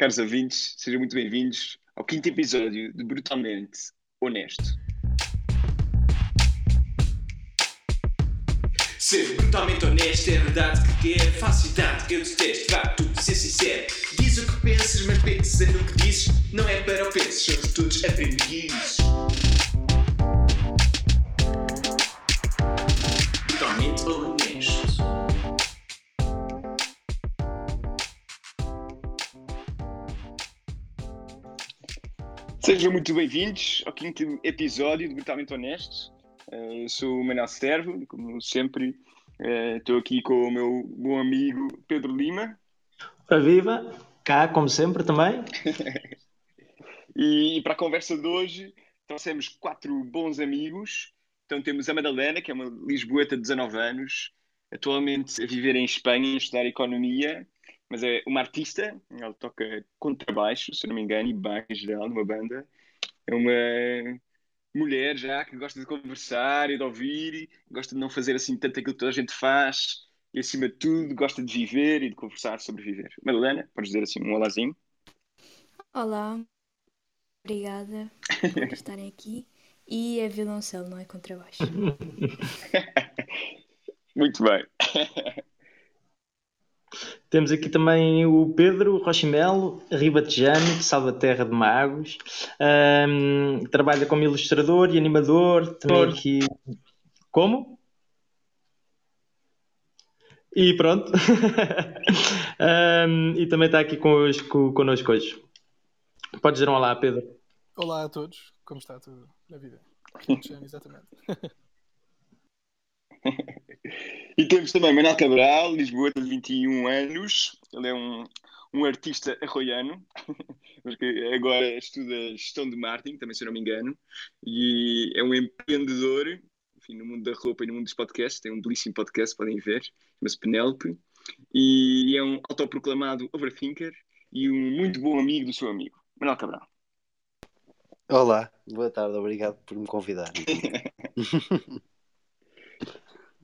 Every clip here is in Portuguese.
Caros ouvintes, sejam muito bem-vindos ao quinto episódio de Brutalmente Honesto. Ser brutalmente honesto é a verdade que quer. Falsidade que eu detesto, vá tudo ser sincero. Diz o que pensas, mas pensa no que dizes. Não é para o penses, somos todos aprendizes. Sejam muito bem-vindos ao quinto episódio de Brutalmente Honesto. Eh, Eu sou o Manuel Servo, como sempre, eh, estou aqui com o meu bom amigo Pedro Lima. Ora viva, cá como sempre também. E, para a conversa de hoje, trouxemos quatro bons amigos. Então temos a Madalena, que é uma lisboeta de 19 anos, atualmente a viver em Espanha, a estudar Economia, mas é uma artista, ela toca contrabaixo, se não me engano, e baixo em geral, numa banda. É uma mulher já que gosta de conversar e de ouvir, gosta de não fazer assim tanto aquilo que toda a gente faz, e acima de tudo gosta de viver e de conversar sobre viver. Madalena, podes dizer assim um olazinho? Olá, obrigada por estarem aqui. E é violoncelo, não é contrabaixo. Muito bem. Temos aqui também o Pedro Rochimelo, ribatejano, de Salvaterra de Magos. Ahm, trabalha como ilustrador e animador. Também aqui. Como? E pronto. Ahm, e também está aqui connosco, connosco hoje. Podes dizer um olá, Pedro. Olá a todos, como está tudo na vida? Ribatejano, exatamente. E temos também Manuel Cabral, Lisboa, de 21 anos. Ele é um, um artista arroiano, porque agora estuda gestão de marketing, também se não me engano, e é um empreendedor, enfim, no mundo da roupa e no mundo dos podcasts. Tem um belíssimo podcast, podem ver, chama-se Penélope, e é um autoproclamado overthinker e um muito bom amigo do seu amigo, Manuel Cabral. Olá, boa tarde, obrigado por me convidar.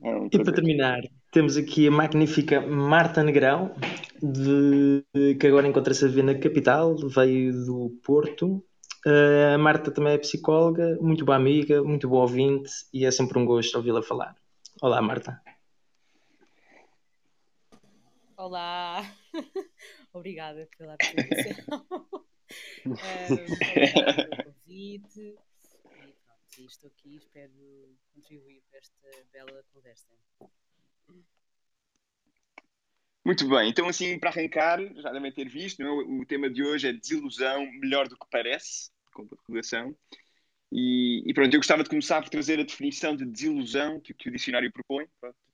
É E para terminar, temos aqui a magnífica Marta Negrão, de- que agora encontra-se a viver na capital, veio do Porto. Uh, a Marta também é psicóloga, muito boa amiga, muito boa ouvinte e é sempre um gosto ouvi-la falar. Olá, Marta. Olá, obrigada pela apresentação. Ah, obrigada pelo convite. Estou aqui e espero contribuir para esta bela conversa. Muito bem, então assim, para arrancar, já devem ter visto, é? o tema de hoje é desilusão melhor do que parece, com população. E, e pronto, eu gostava de começar por trazer a definição de desilusão que, que o dicionário propõe.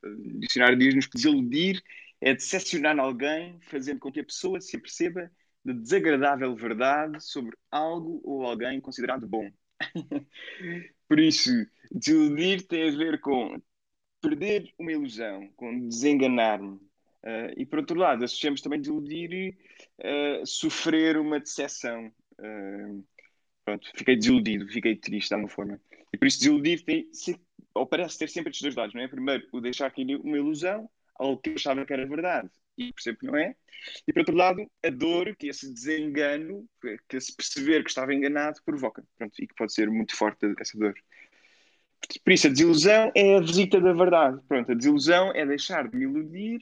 O dicionário diz-nos que desiludir é decepcionar alguém, fazendo com que a pessoa se aperceba da desagradável verdade sobre algo ou alguém considerado bom. Por isso, desiludir tem a ver com perder uma ilusão, com desenganar-me. Uh, e por outro lado, associamos também desiludir uh, sofrer uma decepção. Uh, pronto, fiquei desiludido, fiquei triste de alguma forma. E por isso desiludir tem, ou parece ter sempre estes dois lados, não é? Primeiro, o deixar cair uma ilusão, algo que eu achava que era verdade e percebo que não é. E por outro lado, a dor que esse desengano, que, esse perceber que estava enganado provoca. Pronto, e que pode ser muito forte essa dor. Por isso, a desilusão é a visita da verdade. Pronto, a desilusão é deixar de me iludir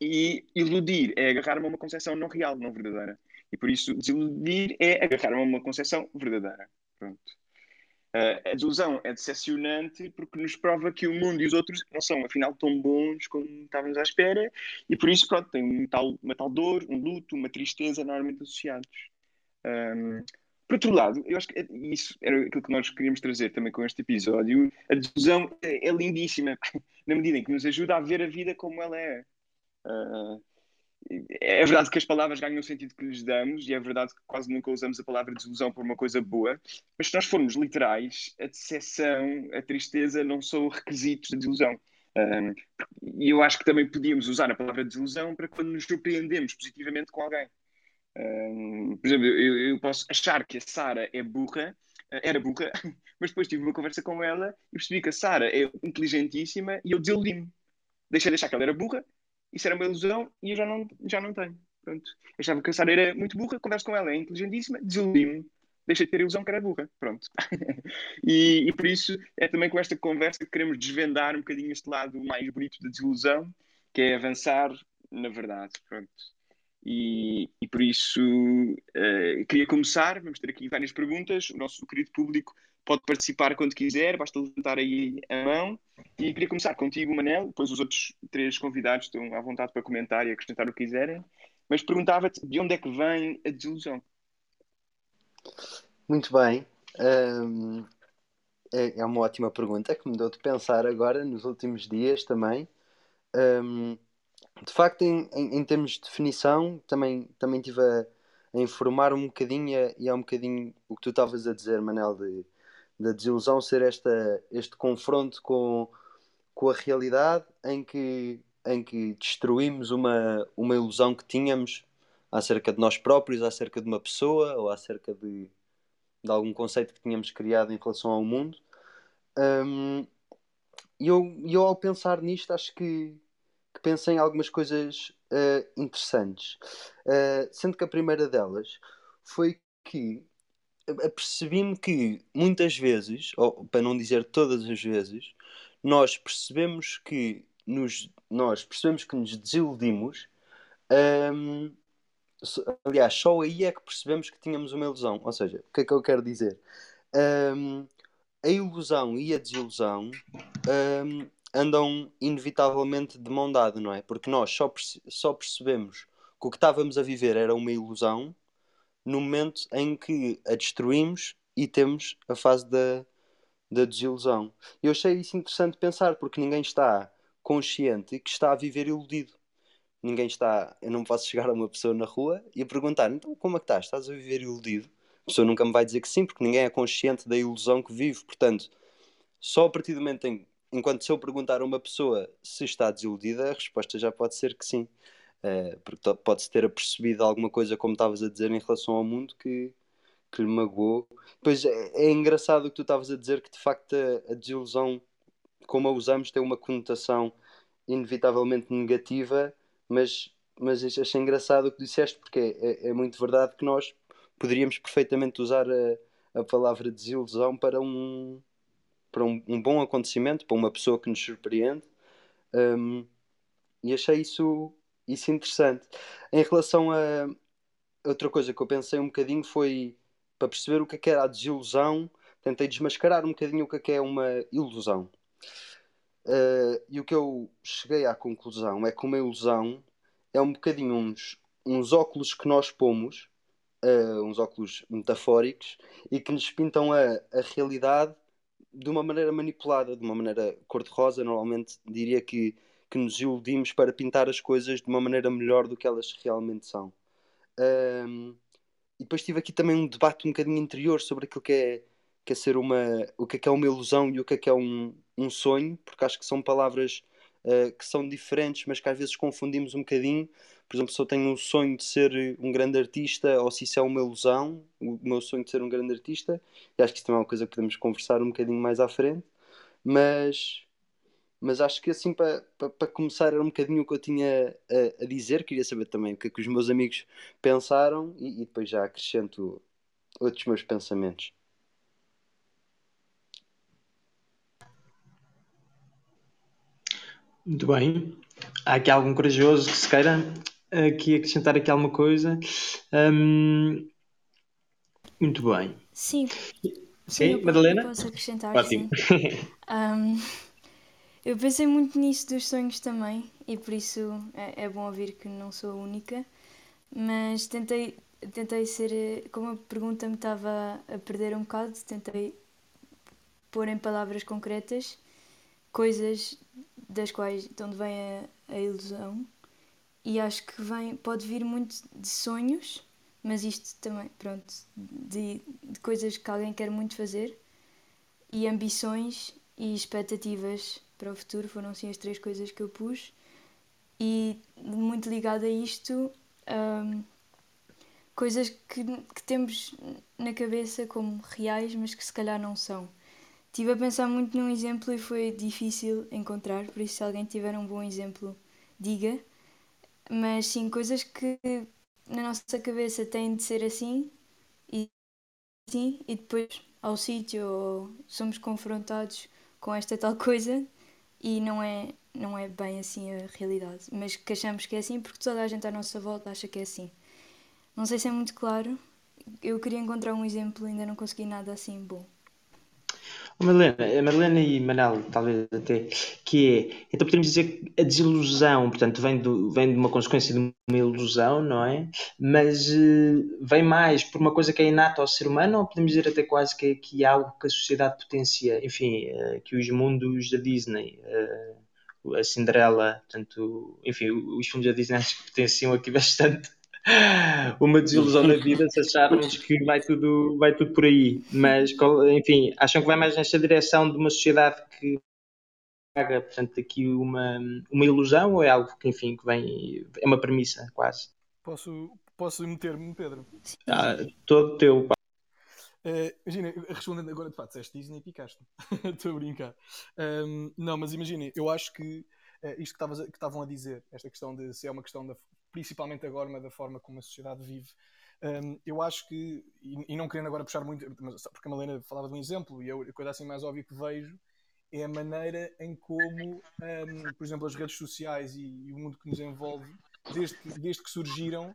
e iludir é agarrar-me a uma concepção não real, não verdadeira. E por isso, desiludir é agarrar-me a uma concepção verdadeira. Pronto. Uh, a desilusão é decepcionante porque nos prova que o mundo e os outros não são, afinal, tão bons como estávamos à espera. E por isso, pronto, tem um tal, uma tal dor, um luto, uma tristeza normalmente associados. Um, por outro lado, eu acho que isso era aquilo que nós queríamos trazer também com este episódio. A desilusão é, é lindíssima, na medida em que nos ajuda a ver a vida como ela é. Uh, é verdade que as palavras ganham o sentido que lhes damos, e é verdade que quase nunca usamos a palavra desilusão por uma coisa boa, mas se nós formos literais, a decepção, a tristeza não são requisitos da desilusão. Um, e eu acho que também podíamos usar a palavra desilusão para quando nos surpreendemos positivamente com alguém. Um, por exemplo, eu, eu, posso achar que a Sara é burra, era burra, mas depois tive uma conversa com ela e percebi que a Sara é inteligentíssima e eu desiludi-me. Deixei de achar que ela era burra, isso era uma ilusão e eu já não, já não tenho. pronto. Achava que a Sara era muito burra, converso com ela, é inteligentíssima, desiludi-me, deixei de ter a ilusão que era burra, pronto. e, e, por isso é também com esta conversa que queremos desvendar um bocadinho este lado mais bonito da desilusão, que é avançar na verdade, pronto. E, e por isso uh, queria começar, vamos ter aqui várias perguntas, o nosso querido público pode participar quando quiser, basta levantar aí a mão. E queria começar contigo, Manel, depois os outros três convidados estão à vontade para comentar e acrescentar o que quiserem. Mas perguntava-te de onde é que vem a desilusão? Muito bem. Um, é, é, uma ótima pergunta que me deu de pensar agora, nos últimos dias também. Um, de facto, em, em, em, termos de definição, também, também estive a, a informar um bocadinho e é um bocadinho o que tu estavas a dizer, Manel, de da desilusão ser esta, este confronto com, com a realidade em que, em que destruímos uma, uma ilusão que tínhamos acerca de nós próprios, acerca de uma pessoa ou acerca de, de algum conceito que tínhamos criado em relação ao mundo. Um, e eu, eu, ao pensar nisto, acho que, que pensei em algumas coisas uh, interessantes. Uh, sendo que a primeira delas foi que apercebi-me que muitas vezes, ou para não dizer todas as vezes, nós percebemos que nos, nós percebemos que nos desiludimos. Um, aliás, só aí é que percebemos que tínhamos uma ilusão. Ou seja, o que é que eu quero dizer? Um, a ilusão e a desilusão um, andam inevitavelmente de mão dada, não é? Porque nós só, perce só percebemos que o que estávamos a viver era uma ilusão no momento em que a destruímos e temos a fase da, da desilusão. Eu achei isso interessante pensar, porque ninguém está consciente que está a viver iludido. Ninguém está. Eu não posso chegar a uma pessoa na rua e perguntar: então como é que estás? Estás a viver iludido? A pessoa nunca me vai dizer que sim, porque ninguém é consciente da ilusão que vive. Portanto, só a partir do momento em. Enquanto se eu perguntar a uma pessoa se está desiludida, a resposta já pode ser que sim. Uh, porque pode-se ter apercebido alguma coisa, como estavas a dizer, em relação ao mundo que, que lhe magoou. Pois é, é engraçado o que tu estavas a dizer, que de facto a, a, desilusão, como a usamos, tem uma conotação inevitavelmente negativa, mas, mas achei engraçado o que disseste, porque é, é, é muito verdade que nós poderíamos perfeitamente usar a, a palavra desilusão para um, para um, um, bom acontecimento, para uma pessoa que nos surpreende. Um, e achei isso isso é interessante. Em relação a outra coisa que eu pensei um bocadinho foi para perceber o que é que era a desilusão, tentei desmascarar um bocadinho o que é que é uma ilusão. Uh, e o que eu cheguei à conclusão é que uma ilusão é um bocadinho uns, uns óculos que nós pomos, uh, uns óculos metafóricos, e que nos pintam a, a realidade de uma maneira manipulada, de uma maneira cor-de-rosa. Normalmente diria que que nos iludimos para pintar as coisas de uma maneira melhor do que elas realmente são. Um, e depois tive aqui também um debate um bocadinho interior sobre aquilo que é, que é ser uma. o que é que é uma ilusão e o que é que é um, um sonho, porque acho que são palavras uh, que são diferentes, mas que às vezes confundimos um bocadinho. Por exemplo, se eu tenho um sonho de ser um grande artista ou se isso é uma ilusão, o meu sonho de ser um grande artista, e acho que isso também é uma coisa que podemos conversar um bocadinho mais à frente. Mas, mas acho que assim para, para, para, começar era um bocadinho o que eu tinha a, a, dizer, queria saber também o que é que os meus amigos pensaram e, e depois já acrescento outros meus pensamentos. Muito bem. Há aqui algum corajoso que se queira aqui acrescentar aqui alguma coisa? Um, muito bem. Sim. Sim, Madalena? Posso acrescentar, Ótimo. sim. um, Eu pensei muito nisso dos sonhos também e por isso é, é bom ouvir que não sou a única, mas tentei, tentei ser, como a pergunta me estava a perder um bocado, tentei pôr em palavras concretas coisas das quais de onde vem a, a ilusão e acho que vem, pode vir muito de sonhos, mas isto também, pronto, de, de coisas que alguém quer muito fazer e ambições e expectativas para o futuro foram assim as três coisas que eu pus. E muito ligado a isto um, coisas que, que temos na cabeça como reais mas que se calhar não são. Estive a pensar muito num exemplo e foi difícil encontrar por isso se alguém tiver um bom exemplo diga. Mas sim coisas que na nossa cabeça tem de ser assim e assim, e depois ao sítio somos confrontados com esta tal coisa e não é, não é bem assim a realidade. Mas que achamos que é assim porque toda a gente à nossa volta acha que é assim. Não sei se é muito claro. Eu queria encontrar um exemplo, ainda não consegui nada assim bom. Madalena, a Madalena e Manel, talvez até, que é, então podemos dizer que a desilusão, portanto, vem, do, vem de uma consequência de uma ilusão, não é? Mas uh, vem mais por uma coisa que é inata ao ser humano, ou podemos dizer até quase que, que é algo que a sociedade potencia, enfim, uh, que os mundos da Disney, uh, a Cinderela, portanto, enfim, os filmes da Disney acho que potenciam aqui bastante uma desilusão na vida se acharmos que vai tudo, vai tudo por aí. Mas, enfim, acham que vai mais nesta direção de uma sociedade que paga, portanto, aqui uma, uma ilusão ou é algo que, enfim, que vem, é uma premissa quase? Posso, posso meter-me, Pedro? Ah, todo teu. Uh, imagina, respondendo agora de fato, disseste Disney e picaste. Estou a brincar. Um, não, mas imaginem, eu acho que uh, isto que estavam a dizer, esta questão de se é uma questão da, principalmente agora da forma como a sociedade vive. Um, eu acho que, e, e, não querendo agora puxar muito, porque a Malena falava de um exemplo, e eu, a coisa assim mais óbvia que vejo é a maneira em como, um, por exemplo, as redes sociais e, e, o mundo que nos envolve, desde desde que surgiram,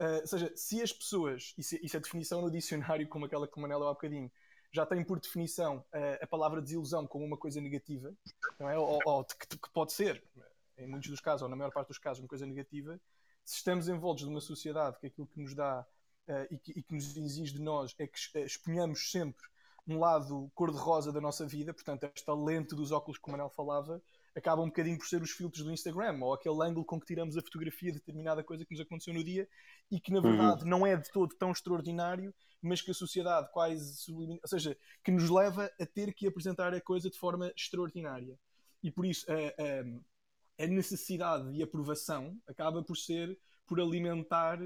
uh, ou seja, se as pessoas, e se, é definição no dicionário, como aquela que o Manela há bocadinho, já tem por definição uh, a palavra desilusão como uma coisa negativa, não é? ou, ou que, que pode ser, em muitos dos casos, ou na maior parte dos casos, uma coisa negativa, se estamos envoltos numa sociedade que aquilo que nos dá uh, e, que, e, que, nos exige de nós é que uh, exponhamos sempre um lado cor-de-rosa da nossa vida, portanto, esta lente dos óculos que o Manel falava, acaba um bocadinho por ser os filtros do Instagram, ou aquele ângulo com que tiramos a fotografia de determinada coisa que nos aconteceu no dia e que, na uhum. verdade, uhum. não é de todo tão extraordinário, mas que a sociedade quase sublimina, ou seja, que nos leva a ter que apresentar a coisa de forma extraordinária. E por isso, uh, a necessidade de aprovação acaba por ser por alimentar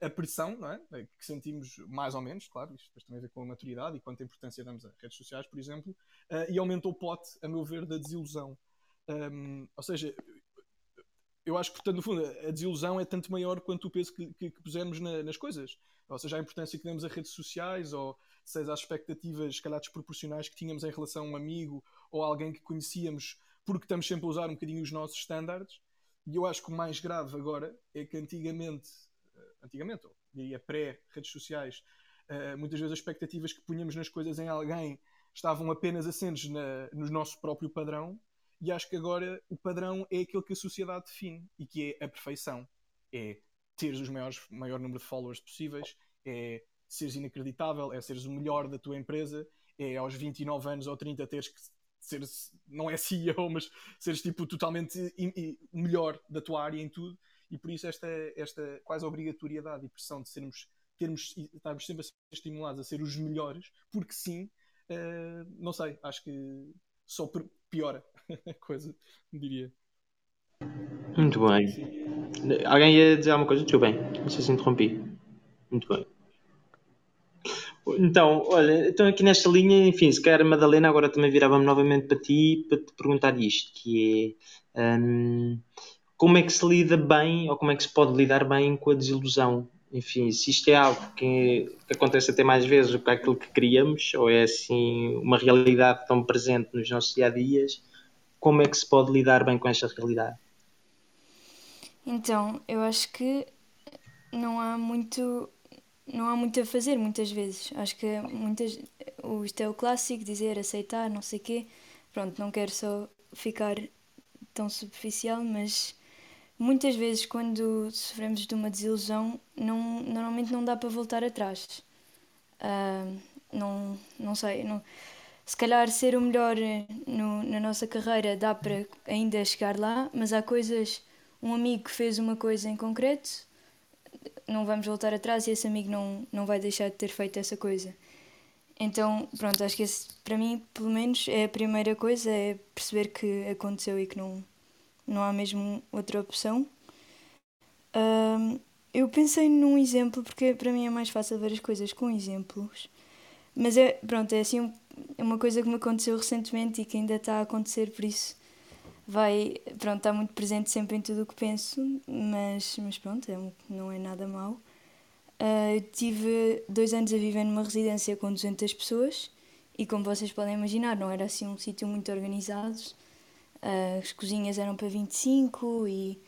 a, pressão não é? que sentimos mais ou menos, claro, isto depois tem a ver com a maturidade e quanta importância damos a redes sociais, por exemplo, uh, e aumenta o pote, a meu ver, da desilusão. Um, ou seja, eu acho que, portanto, no fundo, a desilusão é tanto maior quanto o peso que, que, que pusemos na, nas coisas. Ou seja, a importância que damos a redes sociais, ou seja, as expectativas, se calhar, desproporcionais que tínhamos em relação a um amigo ou a alguém que conhecíamos porque estamos sempre a usar um bocadinho os nossos estándares. E eu acho que o mais grave agora é que antigamente, eh, antigamente, ou diria pré-redes sociais, uh, muitas vezes as expectativas que punhamos nas coisas em alguém estavam apenas assentes na, no nosso próprio padrão. E acho que agora o padrão é aquele que a sociedade define e que é a perfeição. É teres o maior número de followers possíveis, é seres inacreditável, é seres o melhor da tua empresa, é aos 29 anos ou 30 teres que ser, não é CEO, mas seres tipo totalmente melhor da tua área em tudo. E por isso esta, esta quase obrigatoriedade e pressão de sermos, termos, estarmos sempre a ser estimulados a ser os melhores, porque sim, uh, não sei, acho que só piora a coisa, diria. Muito bem. Alguém ia dizer alguma coisa? Tudo bem, não sei se interrompi. Muito bem. Então, olha, então aqui nesta linha, enfim, se calhar Madalena, agora também virava-me novamente para ti para te perguntar isto, que é um, como é que se lida bem, ou como é que se pode lidar bem com a desilusão? Enfim, se isto é algo que, que acontece até mais vezes do que aquilo que queríamos, ou é assim uma realidade tão presente nos nossos dia-a-dias, como é que se pode lidar bem com esta realidade? Então, eu acho que não há muito não há muito a fazer muitas vezes. Acho que muitas, isto é o clássico, dizer, aceitar, não sei quê. Pronto, não quero só ficar tão superficial, mas muitas vezes quando sofremos de uma desilusão, não, normalmente não dá para voltar atrás. Uh, não, não sei, não, se calhar ser o melhor no, na nossa carreira dá para ainda chegar lá, mas há coisas, um amigo fez uma coisa em concreto, não vamos voltar atrás e esse amigo não, não vai deixar de ter feito essa coisa. Então, pronto, acho que esse, para mim, pelo menos, é a primeira coisa, é perceber que aconteceu e que não, não há mesmo outra opção. Um, eu pensei num exemplo, porque para mim é mais fácil ver as coisas com exemplos. Mas é, pronto, é assim é uma coisa que me aconteceu recentemente e que ainda está a acontecer, por isso vai, pronto, está muito presente sempre em tudo o que penso, mas, mas pronto, é, não é nada mau. Uh, tive dois anos a viver numa residência com 200 pessoas e, como vocês podem imaginar, não era assim um sítio muito organizado. Uh, as cozinhas eram para 25 e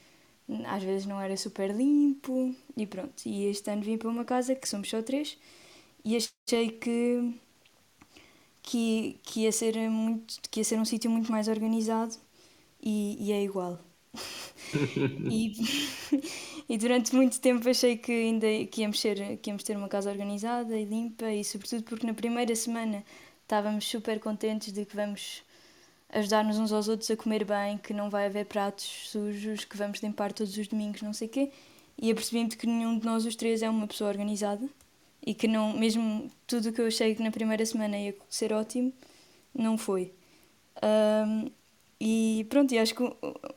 às vezes não era super limpo e pronto. E este ano vim para uma casa que somos só três e achei que, que, que, ia, ser muito, que ia ser um sítio muito mais organizado e, e é igual. e, e durante muito tempo achei que ainda que íamos, ser, que íamos ter uma casa organizada e limpa e sobretudo porque na primeira semana estávamos super contentes de que vamos ajudar-nos uns aos outros a comer bem, que não vai haver pratos sujos, que vamos limpar todos os domingos, não sei o quê. E apercebi-me que nenhum de nós os três é uma pessoa organizada e que não, mesmo tudo o que eu achei que na primeira semana ia ser ótimo, não foi. Um, e pronto, e acho que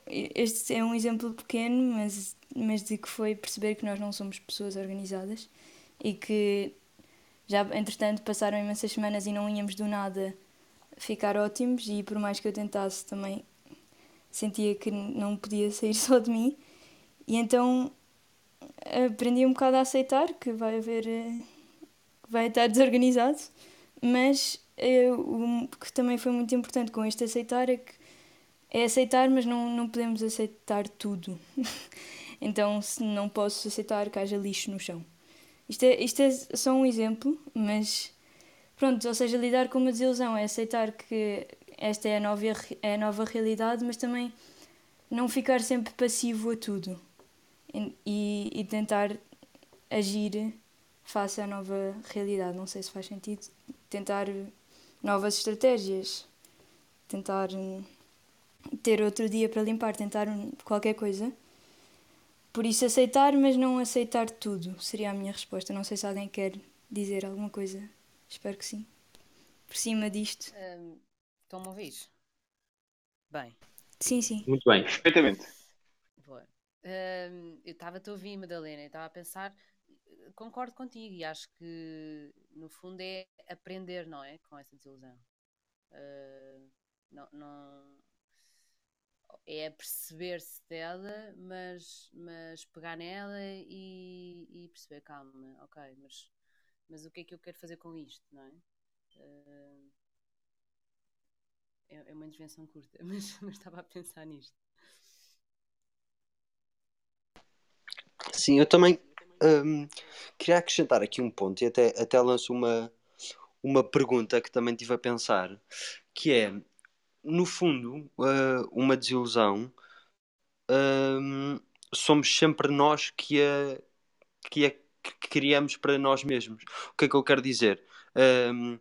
este é um exemplo pequeno, mas, mas de que foi perceber que nós não somos pessoas organizadas e que já, entretanto, passaram imensas semanas e não íamos do nada ficar ótimos. E por mais que eu tentasse também sentia que não podia sair só de mim. E então aprendi um bocado a aceitar que vai haver eh, vai estar desorganizado mas eu, o que também foi muito importante com este aceitar é que é aceitar mas não, não podemos aceitar tudo então se não posso aceitar que haja lixo no chão isto é, isto é só um exemplo mas Pronto, ou seja, lidar com uma desilusão é aceitar que esta é a nova, é a nova realidade, mas também não ficar sempre passivo a tudo e, e tentar agir face à nova realidade. Não sei se faz sentido. Tentar novas estratégias, tentar ter outro dia para limpar, tentar qualquer coisa. Por isso, aceitar, mas não aceitar tudo seria a minha resposta. Não sei se alguém quer dizer alguma coisa Espero que sim. Por cima disto. Um, Estão-me a ouvir? Bem. Sim, sim. Muito bem. Perfeitamente. Boa. Um, eu estava a ouvir, Madalena, e estava a pensar, concordo contigo, e acho que no fundo é aprender, não é? Com essa desilusão. Uh, não, não, é perceber-se dela, mas, mas pegar nela e, e perceber, calma, ok, mas mas o que é que eu quero fazer com isto, não é? Uh, é, é, uma intervenção curta, mas, mas estava a pensar nisto. Sim, eu também um, queria acrescentar aqui um ponto e até, até lanço uma, uma pergunta que também tive a pensar, que é, no fundo, uh, uma desilusão, um, somos sempre nós que a, que a que criamos para nós mesmos. O que é que eu quero dizer? Um,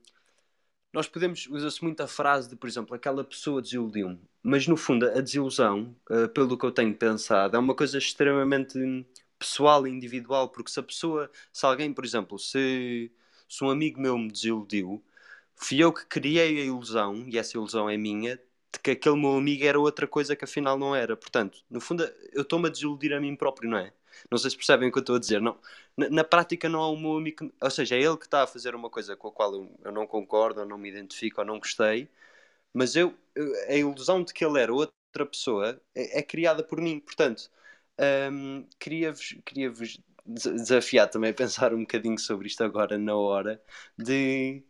nós podemos, usa-se muito a frase de, por exemplo, aquela pessoa desiludiu-me, mas no fundo a desilusão, uh, pelo que eu tenho pensado, é uma coisa extremamente pessoal e individual, porque se a pessoa, se alguém, por exemplo, se, se um amigo meu me desiludiu, fui eu que criei a ilusão, e essa ilusão é minha, de que aquele meu amigo era outra coisa que afinal não era. Portanto, no fundo, eu estou-me a desiludir a mim próprio, não é? Não sei se percebem o que eu estou a dizer. Não, na, na, prática não há um meu amigo, ou seja, é ele que está a fazer uma coisa com a qual eu, eu não concordo, ou não me identifico, ou não gostei, mas eu, a ilusão de que ele era outra pessoa é, é criada por mim. Portanto, hum, queria-vos queria desafiar também a pensar um bocadinho sobre isto agora, na hora, de,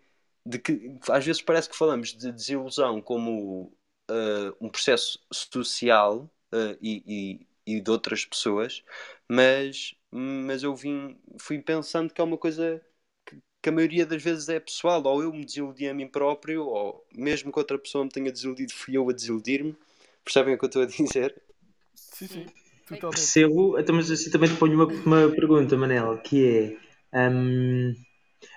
de que às vezes parece que falamos de desilusão como uh, um processo social uh, e, e, e de outras pessoas, mas, mas eu vim, fui pensando que é uma coisa que, que, a maioria das vezes é pessoal, ou eu me desiludi a mim próprio, ou mesmo que outra pessoa me tenha desiludido, fui eu a desiludir-me. Percebem o que eu estou a dizer? Sim, sim, totalmente. Percebo, então, mas assim também te ponho uma, uma pergunta, Manel, que é. Um,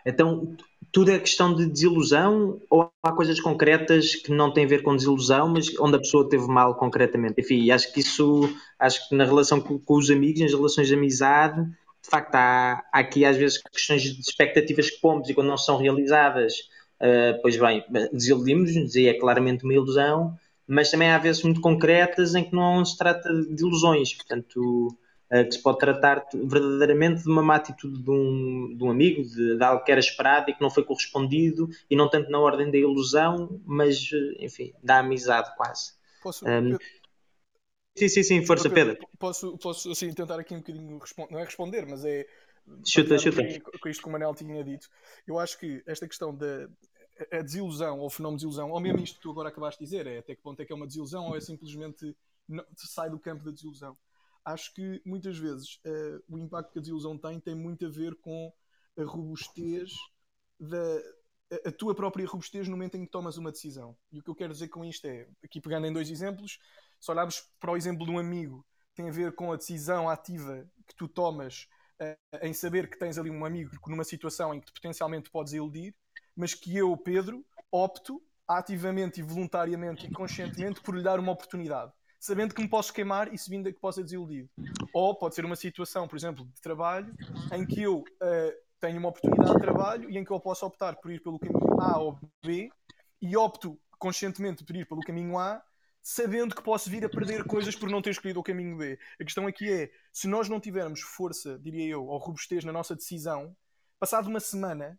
então, tudo é questão de desilusão ou há coisas concretas que não têm a ver com desilusão, mas onde a pessoa teve mal concretamente? Enfim, acho que isso, acho que na relação com, com os amigos, nas relações de amizade, de facto há, há, aqui às vezes questões de expectativas que pomos e quando não são realizadas, uh, pois bem, desiludimos-nos e é claramente uma ilusão, mas também há vezes muito concretas em que não se trata de ilusões, portanto que se pode tratar verdadeiramente de uma má atitude de um, de um amigo, de, de, algo que era esperado e que não foi correspondido, e não tanto na ordem da ilusão, mas, eh, enfim, da amizade quase. Posso... Um, sim, sim, sim, força, Pedro. Posso, posso assim, tentar aqui um bocadinho, não é responder, mas é Chuta, chuta. Com isto que o Manel tinha dito, eu acho que esta questão da a desilusão ou o fenómeno de desilusão, ou mesmo isto que tu agora acabaste de dizer, é até que ponto é que é uma desilusão ou é simplesmente não, sai do campo da desilusão. Acho que muitas vezes uh, o impacto que a desilusão tem tem muito a ver com a robustez da a, tua própria robustez no momento em que tomas uma decisão. E o que eu quero dizer com isto é, aqui pegando em dois exemplos, se olharmos para o exemplo de um amigo, tem a ver com a decisão ativa que tu tomas uh, em saber que tens ali um amigo numa situação em que potencialmente podes iludir, mas que eu, Pedro, opto ativamente e voluntariamente e conscientemente por lhe dar uma oportunidade, sabendo que me posso queimar e sabendo que posso ser desiludido. Ou pode ser uma situação, por exemplo, de trabalho, em que eu uh, tenho uma oportunidade de trabalho e em que eu posso optar por ir pelo caminho A ou B e opto conscientemente por ir pelo caminho A, sabendo que posso vir a perder coisas por não ter escolhido o caminho B. A questão aqui é, se nós não tivermos força, diria eu, ou robustez na nossa decisão, passado uma semana,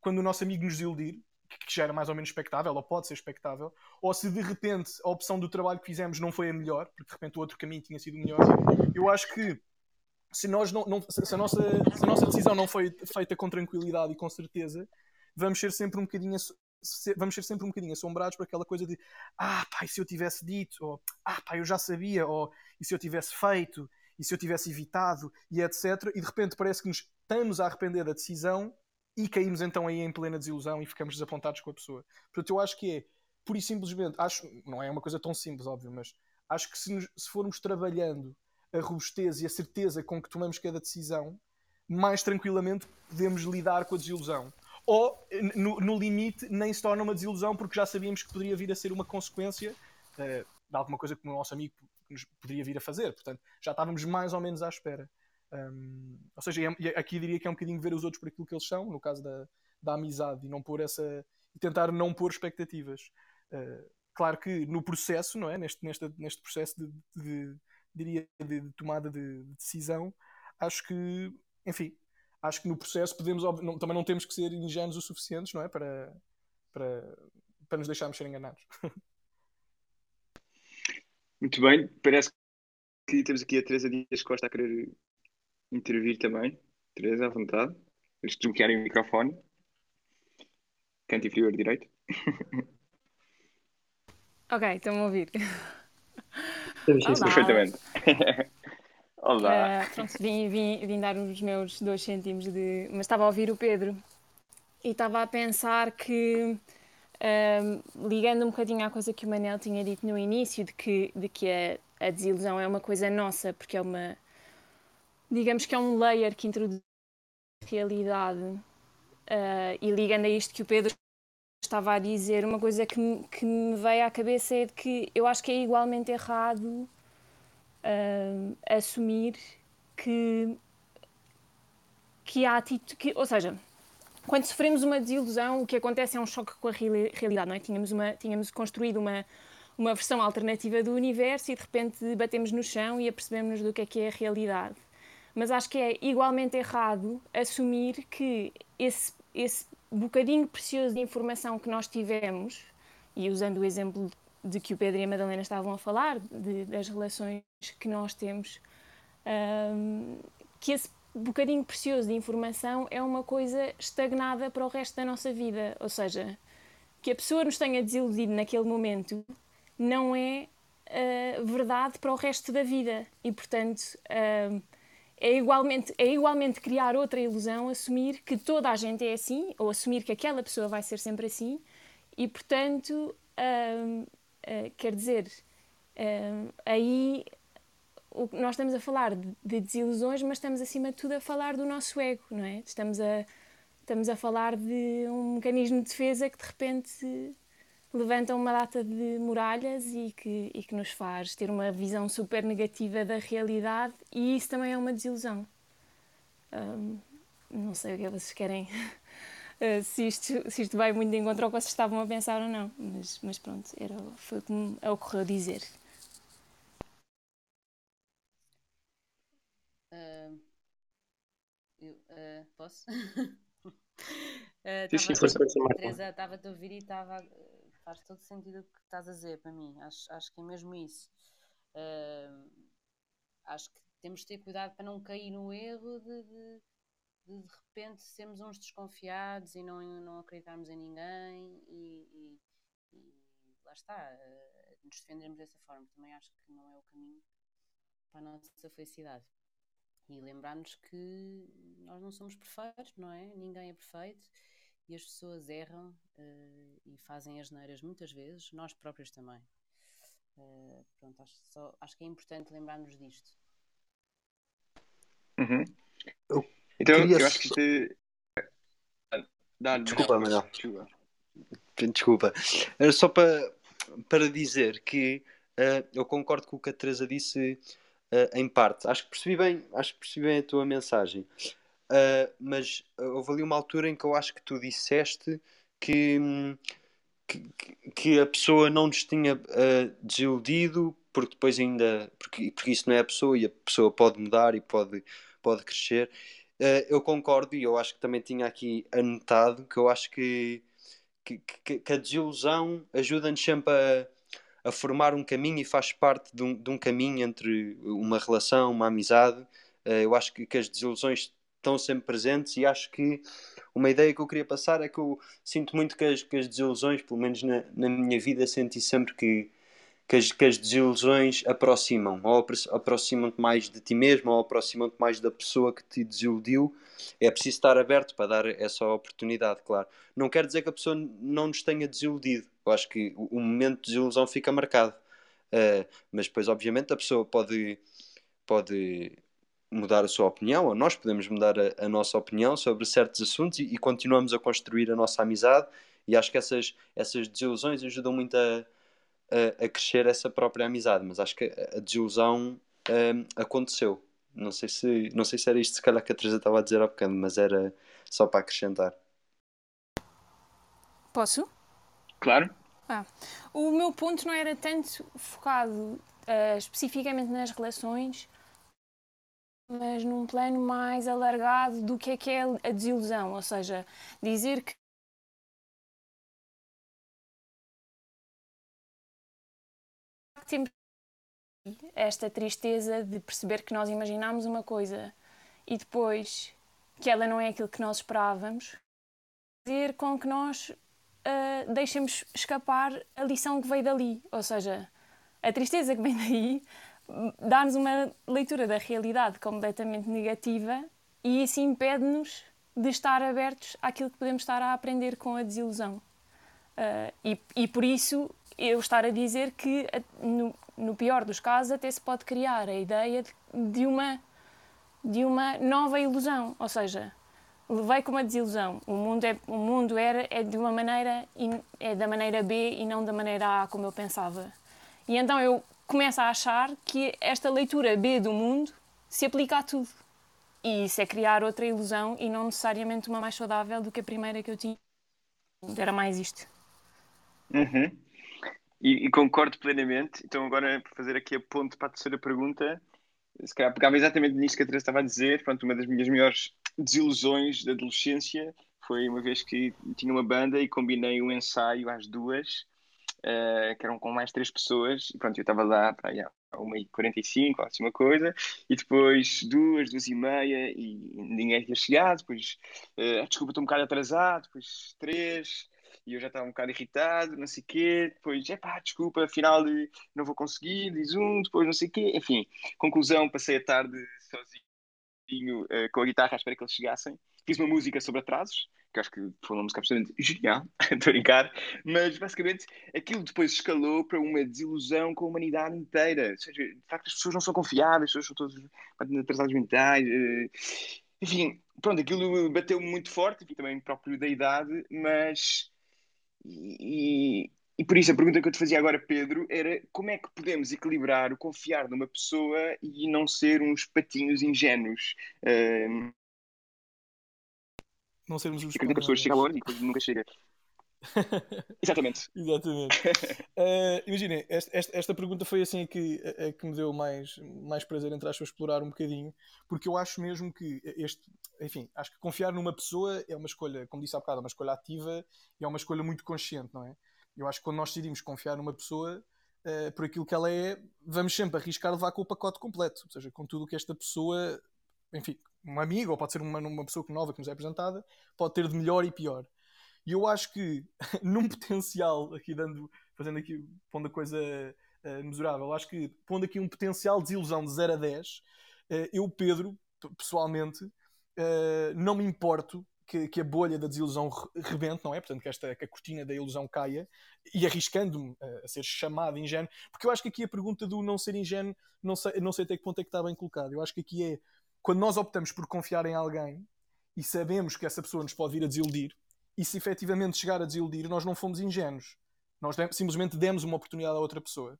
quando o nosso amigo nos iludir, que já era mais ou menos expectável, ou pode ser expectável, ou se de repente a opção do trabalho que fizemos não foi a melhor, porque de repente o outro caminho tinha sido melhor, eu acho que se, nós não, não se, a nossa, se a nossa decisão não foi feita com tranquilidade e com certeza, vamos ser sempre um bocadinho vamos ser sempre um bocadinho assombrados por aquela coisa de ah pá, e se eu tivesse dito, ou ah pá, eu já sabia, ou e se eu tivesse feito, e se eu tivesse evitado, e etc. E de repente parece que nos estamos a arrepender da decisão e caímos então aí em plena desilusão e ficamos desapontados com a pessoa. Portanto, eu acho que é, pura e simplesmente, acho, não é uma coisa tão simples, óbvio, mas acho que se, nos, se formos trabalhando a robustez e a certeza com que tomamos cada decisão, mais tranquilamente podemos lidar com a desilusão. Ou, no, no limite, nem se torna uma desilusão porque já sabíamos que poderia vir a ser uma consequência uh, de alguma coisa que o nosso amigo nos poderia vir a fazer. Portanto, já estávamos mais ou menos à espera. Um, ou seja, aqui diria que é um bocadinho ver os outros por aquilo que eles são, no caso da, da amizade, e não pôr essa. e tentar não pôr expectativas. Uh, claro que no processo, não é? Neste, neste, neste processo de, de, de diria, de, de tomada de, de, decisão, acho que, enfim, acho que no processo podemos, não, também não temos que ser ingênuos o suficientes, não é? Para, para, para nos deixarmos ser enganados. Muito bem, parece que temos aqui a Teresa Dias Costa a querer intervir também. Teresa, à vontade. Eles desbloquearem o microfone. Canto inferior direito. ok, estão a ouvir. Olá. Perfeitamente. Olá. Uh, pronto, vim, vim, vim dar os meus dois cêntimos de. Mas estava a ouvir o Pedro e estava a pensar que. Uh, ligando um bocadinho à coisa que o Manel tinha dito no início, de que, de que a, a desilusão é uma coisa nossa, porque é uma, digamos que é um layer que introduz realidade. Uh, e ligando a isto que o Pedro estava a dizer, uma coisa que, me, que me veio à cabeça é de que eu acho que é igualmente errado uh, assumir que, que há atitude. Que, ou seja, quando sofremos uma desilusão, o que acontece é um choque com a realidade, não é? Tínhamos, uma, tínhamos construído uma, uma versão alternativa do universo e de repente batemos no chão e apercebemos do que é que é a realidade mas acho que é igualmente errado assumir que esse, esse bocadinho precioso de informação que nós tivemos, e usando o exemplo de que o Pedro e a Madalena estavam a falar, de, das relações que nós temos, um, que esse bocadinho precioso de informação é uma coisa estagnada para o resto da nossa vida. Ou seja, que a pessoa nos tenha desiludido naquele momento não é uh, verdade para o resto da vida. E, portanto, uh, é igualmente, é igualmente criar outra ilusão, assumir que toda a gente é assim, ou assumir que aquela pessoa vai ser sempre assim, e portanto, uh, quer dizer, aí o, nós estamos a falar de, de, desilusões, mas estamos acima de tudo a falar do nosso ego, não é? Estamos a, estamos a falar de um mecanismo de defesa que de repente levantam uma data de muralhas e que, e que nos faz ter uma visão super negativa da realidade e isso também é uma desilusão. Um, não sei o que vocês querem, uh, se, isto, se isto vai muito de encontro ao que vocês estavam a pensar ou não, mas, mas pronto, era, foi como ocorreu dizer. Uh, eu, uh, posso? uh, Teresa, estava-te a ouvir e estava faz todo sentido o que estás a dizer para mim. Acho, acho que é mesmo isso. Uh, acho que temos de ter cuidado para não cair no erro de, de, de de repente sermos uns desconfiados e não, não acreditarmos em ninguém e, e- e lá está, eh, nos defendermos dessa forma. Também acho que não é o caminho para a nossa felicidade. E lembrarmos que nós não somos perfeitos, não é? Ninguém é perfeito e as pessoas erram eh, e fazem as neiras muitas vezes, nós próprios também. Eh, pronto, acho, só- acho que é importante lembrarmos disto. Uhum. Eu Então, queria eu acho que só- isto. Dá, Desculpa, Manuel, Manuel. Desculpa. Desculpa. Era só para, para dizer que eh, eu concordo com o que a Teresa disse em parte. Acho que percebi bem, acho que percebi bem a tua mensagem. Eh, mas eh, houve ali uma altura em que eu acho que tu disseste que, hum, que, que- a pessoa não nos tinha eh, desiludido porque depois ainda porque, porque isso não é a pessoa e a pessoa pode mudar e pode, pode crescer. Eh, eu concordo e eu acho que também tinha aqui anotado que eu acho que que, que- que a desilusão ajuda-nos sempre a, a formar um caminho e faz parte de um, de um caminho entre uma relação, uma amizade. Eh, eu acho que, que as desilusões estão sempre presentes e acho que uma ideia que eu queria passar é que eu sinto muito que as, que as desilusões, pelo menos na, na minha vida, senti sempre que, que, as, que as desilusões aproximam, ou apro- aproximam-te mais de ti mesmo, ou aproximam-te mais da pessoa que te desiludiu. É preciso estar aberto para dar essa oportunidade, claro. Não quer dizer que a pessoa não nos tenha desiludido. Eu acho que o, momento de desilusão fica marcado. Eh, mas depois, obviamente, a pessoa pode, pode mudar a sua opinião, ou nós podemos mudar a, a nossa opinião sobre certos assuntos e, e continuamos a construir a nossa amizade. E acho que essas, essas desilusões ajudam muito a, a, a crescer essa própria amizade. Mas acho que a, desilusão hum, aconteceu. Não sei, se, não sei se era isto, se calhar, que a Teresa estava a dizer há bocado, mas era só para acrescentar. Posso? Claro. O meu ponto não era tanto focado ah, especificamente nas relações, mas num plano mais alargado do que é que é a desilusão, ou seja, dizer que temos esta tristeza de perceber que nós imaginámos uma coisa e depois que ela não é aquilo que nós esperávamos, fazer com que nós uh, deixemos escapar a lição que veio dali. Ou seja, a tristeza que vem daí dá-nos uma leitura da realidade completamente negativa e isso impede-nos de estar abertos àquilo que podemos estar a aprender com a desilusão. Uh, e, e por isso eu estar a dizer que, no, no pior dos casos, até se pode criar a ideia de, de uma, de uma nova ilusão. Ou seja, levei com uma desilusão. O mundo, é, o mundo era, é de uma maneira, é da maneira B e não da maneira A, como eu pensava. E então eu começo a achar que esta leitura B do mundo se aplica a tudo. E isso é criar outra ilusão e não necessariamente uma mais saudável do que a primeira que eu tinha. Era mais isto. Uhum. E, e concordo plenamente. Então, agora, para fazer aqui a ponte para a terceira pergunta, se calhar pegava exatamente nisto que a Teresa estava a dizer. Pronto, uma das minhas maiores desilusões da adolescência foi uma vez que tinha uma banda e combinei um ensaio às duas, eh, que eram com mais três pessoas, e pronto, eu estava lá para aí, a 1h45, ou assim uma coisa, e depois duas, duas e meia, e ninguém tinha chegado, depois, eh, desculpa, estou um bocado atrasado, depois três, e eu já estava um bocado irritado, não sei o quê, depois, epá, desculpa, afinal eh, não vou conseguir, diz um, depois não sei o quê, enfim, conclusão, passei a tarde sozinho eh, com a guitarra à espera que eles chegassem, fiz uma música sobre atrasos, que acho que foi uma música absolutamente genial, estou a brincar, mas basicamente aquilo depois escalou para uma desilusão com a humanidade inteira. Ou seja, de facto, as pessoas não são confiáveis, as pessoas são todos atrasados mentais. eh, Enfim, pronto, aquilo bateu muito forte, enfim, também próprio da idade, mas. E, e por isso a pergunta que eu te fazia agora, Pedro, era como é que podemos equilibrar o confiar numa pessoa e não ser uns patinhos ingênuos? Eh, Não sermos os e acredito que a pessoa chega lá e depois nunca chega. Exatamente. Exatamente. Eh, Imaginem, esta, esta, esta pergunta foi assim a que, a, a que me deu mais, mais prazer entre aspas explorar um bocadinho, porque eu acho mesmo que este, enfim, acho que confiar numa pessoa é uma escolha, como disse há bocado, é uma escolha ativa e é uma escolha muito consciente, não é? Eu acho que quando nós decidimos confiar numa pessoa eh, por aquilo que ela é, vamos sempre arriscar levar com o pacote completo, ou seja, com tudo o que esta pessoa, enfim, um amigo ou pode ser uma, uma pessoa nova que nos é apresentada, pode ter de melhor e pior. E eu acho que num potencial, aqui dando, fazendo aqui, pondo a coisa uh, mesurável, acho que pondo aqui um potencial de desilusão de 0 a 10, uh, eu, Pedro, pessoalmente, uh, não me importo que, que, a bolha da desilusão rebente, não é? Portanto, que, esta, que a cortina da ilusão caia e arriscando-me a, ser chamado ingênuo, porque eu acho que aqui a pergunta do não ser ingênuo, não sei, não sei até que ponto é que está bem colocado. Eu acho que aqui é quando nós optamos por confiar em alguém e sabemos que essa pessoa nos pode vir a desiludir, e se efetivamente chegar a desiludir, nós não fomos ingênuos. Nós simplesmente demos uma oportunidade a outra pessoa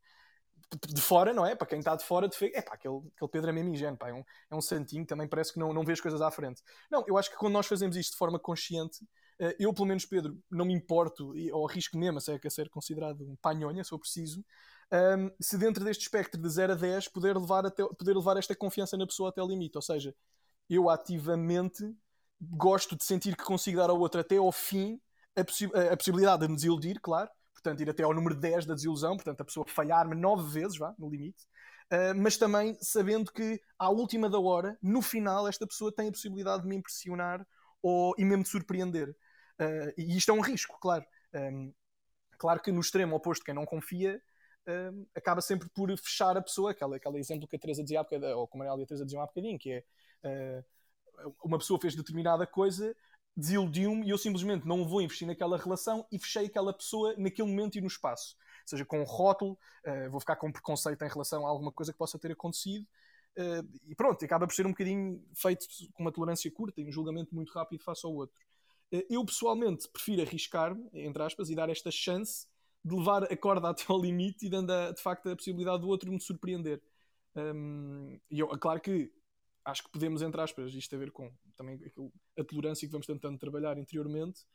de fora, não é? Para quem está de fora, de é pá, aquele, aquele Pedro é mesmo ingênuo, pá, é, um, é um santinho, também parece que não, não vê as coisas à frente. Não, eu acho que quando nós fazemos isto de forma consciente, uh, eu, pelo menos, Pedro, não me importo, ou arrisco mesmo a ser, a ser considerado um panhonha, se for preciso, um, se dentro deste espectro de 0 a 10 poder levar, até, poder levar esta confiança na pessoa até o limite. Ou seja, eu ativamente gosto de sentir que consigo dar ao outro até ao fim a, possi a possibilidade de me desiludir, claro, portanto, ir até ao número 10 da desilusão, portanto, a pessoa falhar-me nove vezes, vá, no limite, uh, mas também sabendo que, à última da hora, no final, esta pessoa tem a possibilidade de me impressionar ou, e mesmo de surpreender. Uh, e isto é um risco, claro. Um, claro que no extremo oposto, quem não confia, uh, acaba sempre por fechar a pessoa, aquele, aquele exemplo que a Teresa dizia há bocadinho, ou como a Maria e a Teresa diziam há bocadinho, que é uh, uma pessoa fez determinada coisa desiludiu-me e eu simplesmente não vou investir naquela relação e fechei aquela pessoa naquele momento e no espaço. Seja com um rótulo, uh, vou ficar com preconceito em relação a alguma coisa que possa ter acontecido. Uh, e pronto, acaba por ser um bocadinho feito com uma tolerância curta e um julgamento muito rápido face ao outro. Uh, eu pessoalmente prefiro arriscar-me, entre aspas, e dar esta chance de levar a corda até ao limite e dando a, de facto a possibilidade do outro me surpreender. Um, e eu, claro que acho que podemos, entre aspas, isto a ver com também a tolerância que vamos tentando trabalhar interiormente,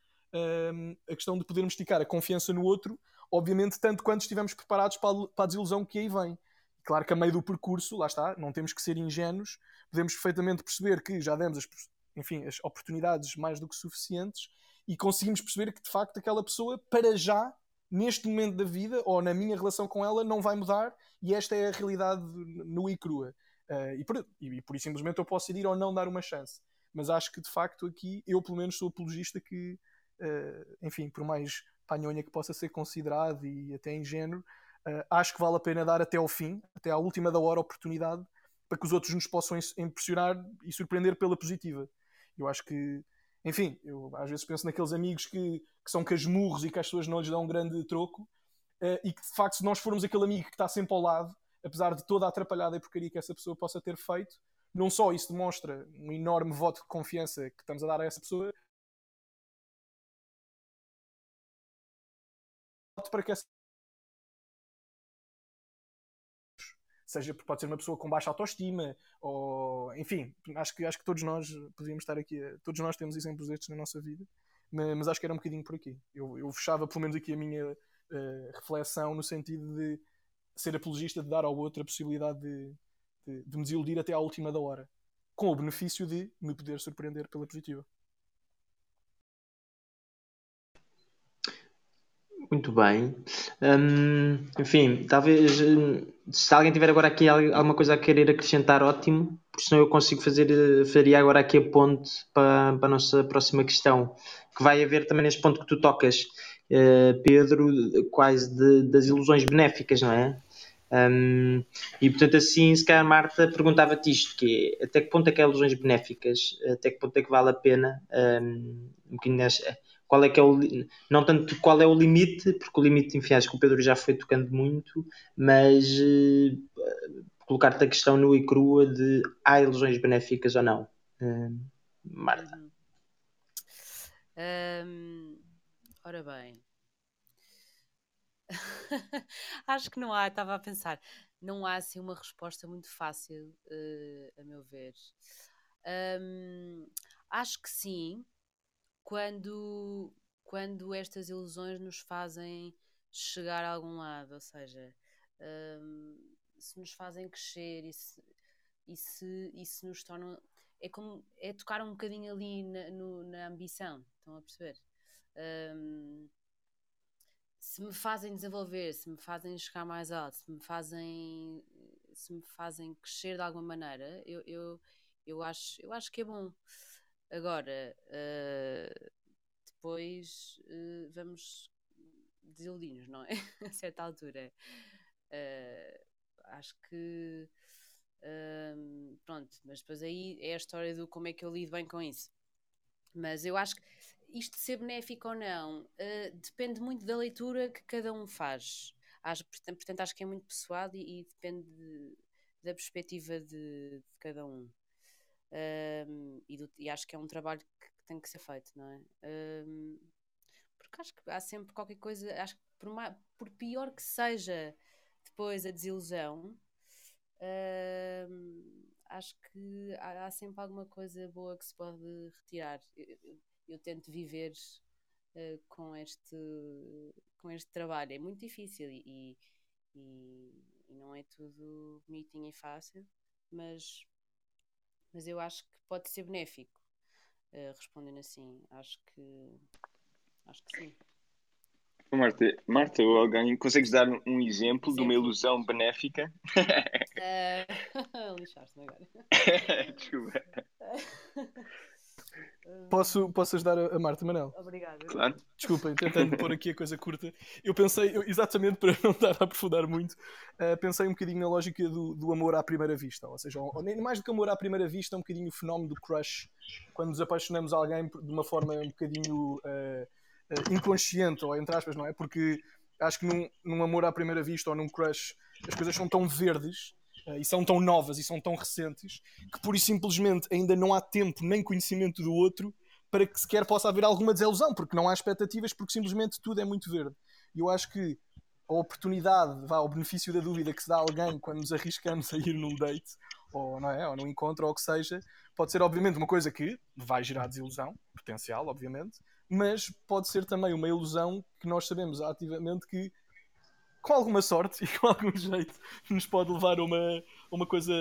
um, a questão de podermos esticar a confiança no outro, obviamente, tanto quanto estivermos preparados para a, para a desilusão que aí vem. Claro que a meio do percurso, lá está, não temos que ser ingênuos, podemos perfeitamente perceber que já demos as, enfim, as oportunidades mais do que suficientes e conseguimos perceber que de facto aquela pessoa, para já, neste momento da vida ou na minha relação com ela, não vai mudar e esta é a realidade nua e crua. Uh, e, por, e, isso simplesmente eu posso ir ou não dar uma chance. Mas acho que de facto aqui eu pelo menos sou apologista que, uh, enfim, por mais panhonha que possa ser considerado e até ingênuo, uh, acho que vale a pena dar até ao fim, até à última da hora oportunidade para que os outros nos possam impressionar e surpreender pela positiva. Eu acho que, enfim, eu às vezes penso naqueles amigos que, que são casmurros e que as pessoas não lhes dão um grande troco e que de facto se nós formos aquele amigo que está sempre ao lado apesar de toda a atrapalhada e porcaria que essa pessoa possa ter feito, não só isso demonstra um enorme voto de confiança que estamos a dar a essa pessoa, para que essa seja pode ser uma pessoa com baixa autoestima ou enfim acho que acho que todos nós podíamos estar aqui todos nós temos exemplos destes na nossa vida mas, mas acho que era um bocadinho por aqui eu, eu fechava pelo menos aqui a minha uh, reflexão no sentido de ser apologista de dar ao outro a possibilidade de, de, de me desiludir até à última da hora, com o benefício de me poder surpreender pela positiva. Muito bem. Hum, enfim, talvez hum, se alguém tiver agora aqui alguma coisa a querer acrescentar, ótimo, porque senão eu consigo fazer, eh, faria agora aqui a ponte para, para a nossa próxima questão, que vai haver também neste ponto que tu tocas, uh, Pedro, quase de, das ilusões benéficas, não é? Um, e portanto, assim, se calhar Marta perguntava-te isto: que é, até que ponto é que há ilusões benéficas, até que ponto é que vale a pena, um, um nessa, qual é que é o não tanto qual é o limite, porque o limite, enfim, acho que o Pedro já foi tocando muito, mas uh, colocar-te a questão nua e crua de há ilusões benéficas ou não. Uh, Marta. Um, ora bem, Acho que não há, estava a pensar, não há assim uma resposta muito fácil, uh, a meu ver. Um, acho que sim, quando, quando estas ilusões nos fazem chegar a algum lado, ou seja, um, se nos fazem crescer e se, e se, e se nos tornam. É como é tocar um bocadinho ali na, no, na ambição, estão a perceber? Um, se me fazem desenvolver, se me fazem chegar mais alto, se me fazem, se me fazem crescer de alguma maneira, eu, eu, eu, acho, eu acho que é bom. Agora, uh, depois uh, vamos desiludir-nos, não é? a certa altura. Uh, acho que. pronto, mas depois aí é a história do como é que eu lido bem com isso. Mas eu acho que isto de ser benéfico ou não uh, depende muito da leitura que cada um faz. Acho, portanto, acho que é muito pessoal e, e depende de, da perspectiva de, de cada um. Um e, do, e, acho que é um trabalho que, que tem que ser feito, não é? Um, porque acho que há sempre qualquer coisa, acho que por, por pior que seja depois a desilusão, um, acho que há, há, sempre alguma coisa boa que se pode retirar. Eu, eu, eu tento viver uh, com, este, com este trabalho. É muito difícil e, e, e, não é tudo bonitinho e fácil, mas, mas eu acho que pode ser benéfico. Uh, respondendo assim, acho que acho que sim. Marta, Marta, ou alguém consegues dar um exemplo, exemplo. de uma ilusão benéfica? Uh, Lixaste-me agora. Desculpa. Posso, posso ajudar a, Marta Manel? Obrigada. Claro. Desculpem, tentando pôr aqui a coisa curta. Eu pensei, eu, exatamente para não estar a aprofundar muito, uh, pensei um bocadinho na lógica do, do, amor à primeira vista. Ou seja, ou, nem mais do que amor à primeira vista, é um bocadinho o fenómeno do crush, quando nos apaixonamos a alguém de uma forma um bocadinho uh, uh, inconsciente, ou entre aspas, não é? Porque acho que num, num amor à primeira vista ou num crush as coisas são tão verdes e são tão novas e são tão recentes que pura e simplesmente ainda não há tempo nem conhecimento do outro para que sequer possa haver alguma desilusão, porque não há expectativas, porque simplesmente tudo é muito verde. E eu acho que a oportunidade, vá, o benefício da dúvida que se dá a alguém quando nos arriscamos a ir num date, ou, não é, ou num encontro, ou o que seja, pode ser obviamente uma coisa que vai gerar desilusão, potencial, obviamente, mas pode ser também uma ilusão que nós sabemos ativamente que com alguma sorte e com algum jeito nos pode levar a uma, uma coisa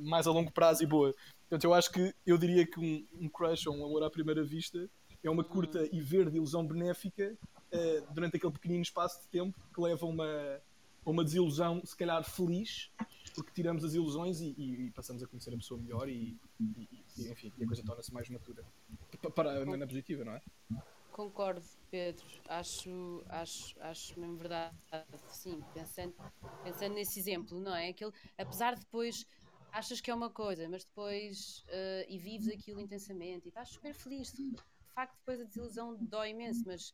mais a longo prazo e boa. Portanto, eu acho que eu diria que um, um crush ou um amor à primeira vista é uma curta e verde ilusão benéfica uh, durante aquele pequenino espaço de tempo que leva a uma, uma desilusão, se calhar feliz, porque tiramos as ilusões e, e, e passamos a conhecer a pessoa melhor e, e enfim, a coisa torna-se mais matura. Para, na positiva, não é? Concordo, Pedro. Acho, acho, acho mesmo verdade. Sim, pensando, pensando nesse exemplo, não é? Aquele, apesar de depois achas que é uma coisa, mas depois uh, e vives aquilo intensamente e estás super feliz. De facto, depois a desilusão dói imenso, mas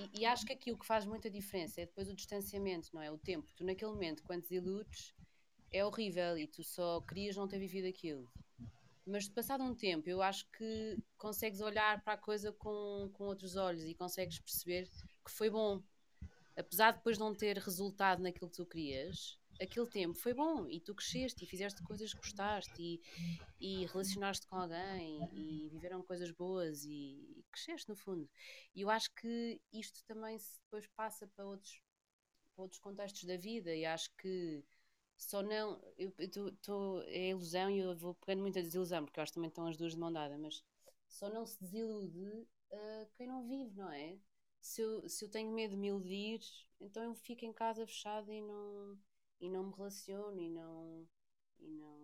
e, e, acho que aquilo que faz muita diferença é depois o distanciamento, não é? O tempo. Tu naquele momento, quando desiludes, é horrível e tu só querias não ter vivido aquilo mas passado um tempo eu acho que consegues olhar para a coisa com, com outros olhos e consegues perceber que foi bom. Apesar de depois não ter resultado naquilo que tu querias, aquele tempo foi bom e tu cresceste e fizeste coisas que gostaste e, e relacionaste com alguém e viveram coisas boas e, e cresceste no fundo. E eu acho que isto também depois passa para outros, para outros contextos da vida e acho que só não. Eu estou. É ilusão e eu vou pegando muita desilusão, porque eu acho que também estão as duas de mão dada, mas só não se desilude uh, quem não vive, não é? Se eu, se eu tenho medo de me iludir, então eu fico em casa fechada e não, e não me relaciono e não, e não,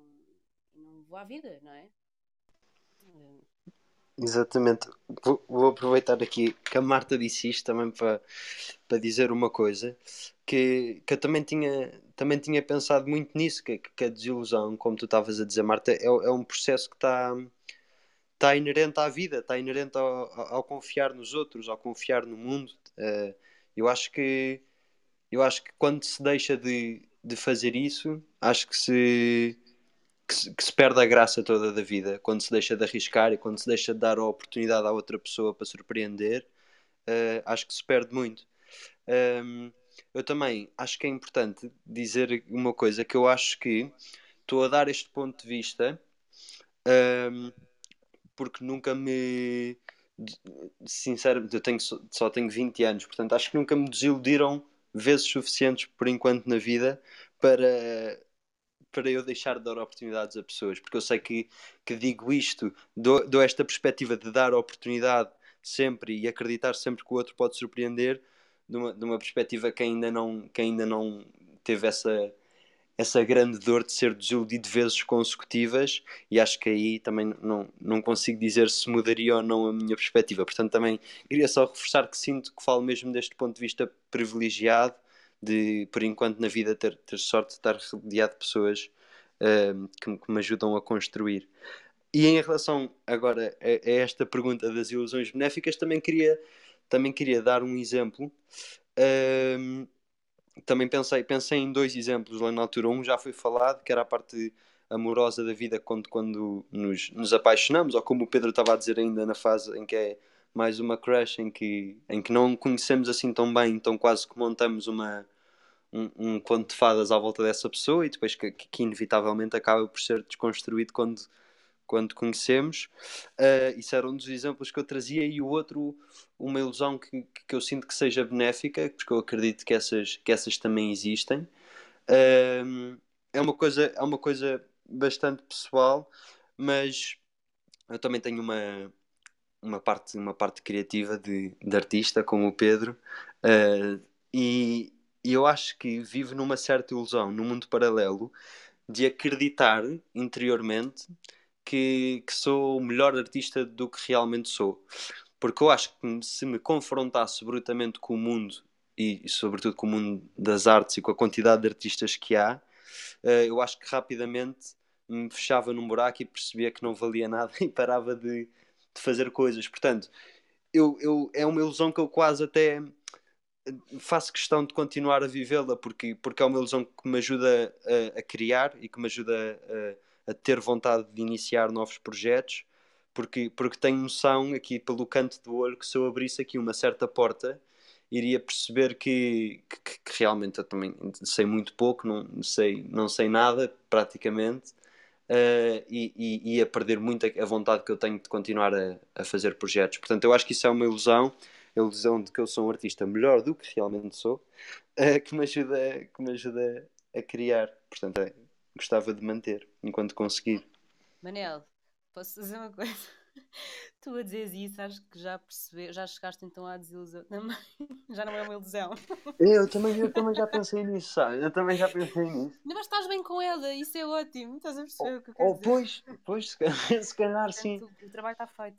e não vou à vida, não é? Uh, Exatamente. Vou, aproveitar aqui que a Marta disse isto também para, para dizer uma coisa que, que eu também tinha, também tinha pensado muito nisso, que, que a desilusão, como tu estavas a dizer, Marta, é, é um processo que está está inerente à vida, está inerente ao, ao, confiar nos outros, ao confiar no mundo. Uh, eu acho que eu acho que quando se deixa de, de fazer isso, acho que se que se, que se, perde a graça toda da vida quando se deixa de arriscar e quando se deixa de dar a oportunidade à outra pessoa para surpreender. Uh, acho que se perde muito. Um, eu também acho que é importante dizer uma coisa que eu acho que estou a dar este ponto de vista um, porque nunca me sinceramente eu tenho, só tenho 20 anos, portanto acho que nunca me desiludiram vezes suficientes por enquanto na vida para para eu deixar de dar oportunidades a pessoas, porque eu sei que, que digo isto, dou, dou esta perspectiva de dar oportunidade sempre e acreditar sempre que o outro pode surpreender, de uma, de uma perspectiva que ainda não, que ainda não teve essa, essa grande dor de ser desiludido vezes consecutivas e acho que aí também não, não consigo dizer se mudaria ou não a minha perspectiva. Portanto, também queria só reforçar que sinto que falo mesmo deste ponto de vista privilegiado de, por enquanto, na vida ter, ter sorte de estar rodeado de pessoas uh, que, que, me ajudam a construir. E em relação agora a, a, esta pergunta das ilusões benéficas, também queria, também queria dar um exemplo. Uh, também pensei, pensei em dois exemplos lá na altura. Um já foi falado, que era a parte amorosa da vida quando, quando nos, nos apaixonamos, ou como o Pedro estava a dizer ainda na fase em que é mais uma crush, em que, em que não conhecemos assim tão bem, então quase que montamos uma, um, um conto de fadas à volta dessa pessoa e depois que, que inevitavelmente acaba por ser desconstruído quando, quando conhecemos. Uh, isso era um dos exemplos que eu trazia, e o outro, uma ilusão que, que eu sinto que seja benéfica, porque eu acredito que essas, que essas também existem. Uh, é, uma coisa, é uma coisa bastante pessoal, mas eu também tenho uma, uma, parte, uma parte criativa de, de artista, como o Pedro, uh, e, e eu acho que vivo numa certa ilusão, num mundo paralelo, de acreditar interiormente que, que sou o melhor artista do que realmente sou. Porque eu acho que se me confrontasse brutalmente com o mundo e, e, sobretudo com o mundo das artes e com a quantidade de artistas que há, uh, eu acho que rapidamente me fechava num buraco e percebia que não valia nada e parava de, de fazer coisas. Portanto, eu, eu, é uma ilusão que eu quase até faço questão de continuar a vivê-la porque, porque é uma ilusão que me ajuda a, a criar e que me ajuda a a ter vontade de iniciar novos projetos, porque, porque tenho noção aqui pelo canto do olho que se eu abrisse aqui uma certa porta iria perceber que, que, que realmente eu também sei muito pouco, não sei, não sei nada praticamente. Uh, e, e, ia perder muito a, a, vontade que eu tenho de continuar a, a, fazer projetos. Portanto, eu acho que isso é uma ilusão, a ilusão de que eu sou um artista melhor do que realmente sou, uh, que, me ajuda, que me ajuda a criar. Portanto, é, gostava de manter enquanto conseguir. Manel, posso fazer uma coisa? Tu a dizeres isso, acho que já percebeu, já chegaste então à desilusão também. Já não é uma ilusão. Eu também, eu também já pensei nisso, sabe? Eu também já pensei nisso. Mas estás bem com ela, isso é ótimo. Estás a perceber oh, o que eu quero oh, dizer? Pois, pois, se calhar, se calhar sim. O trabalho está feito.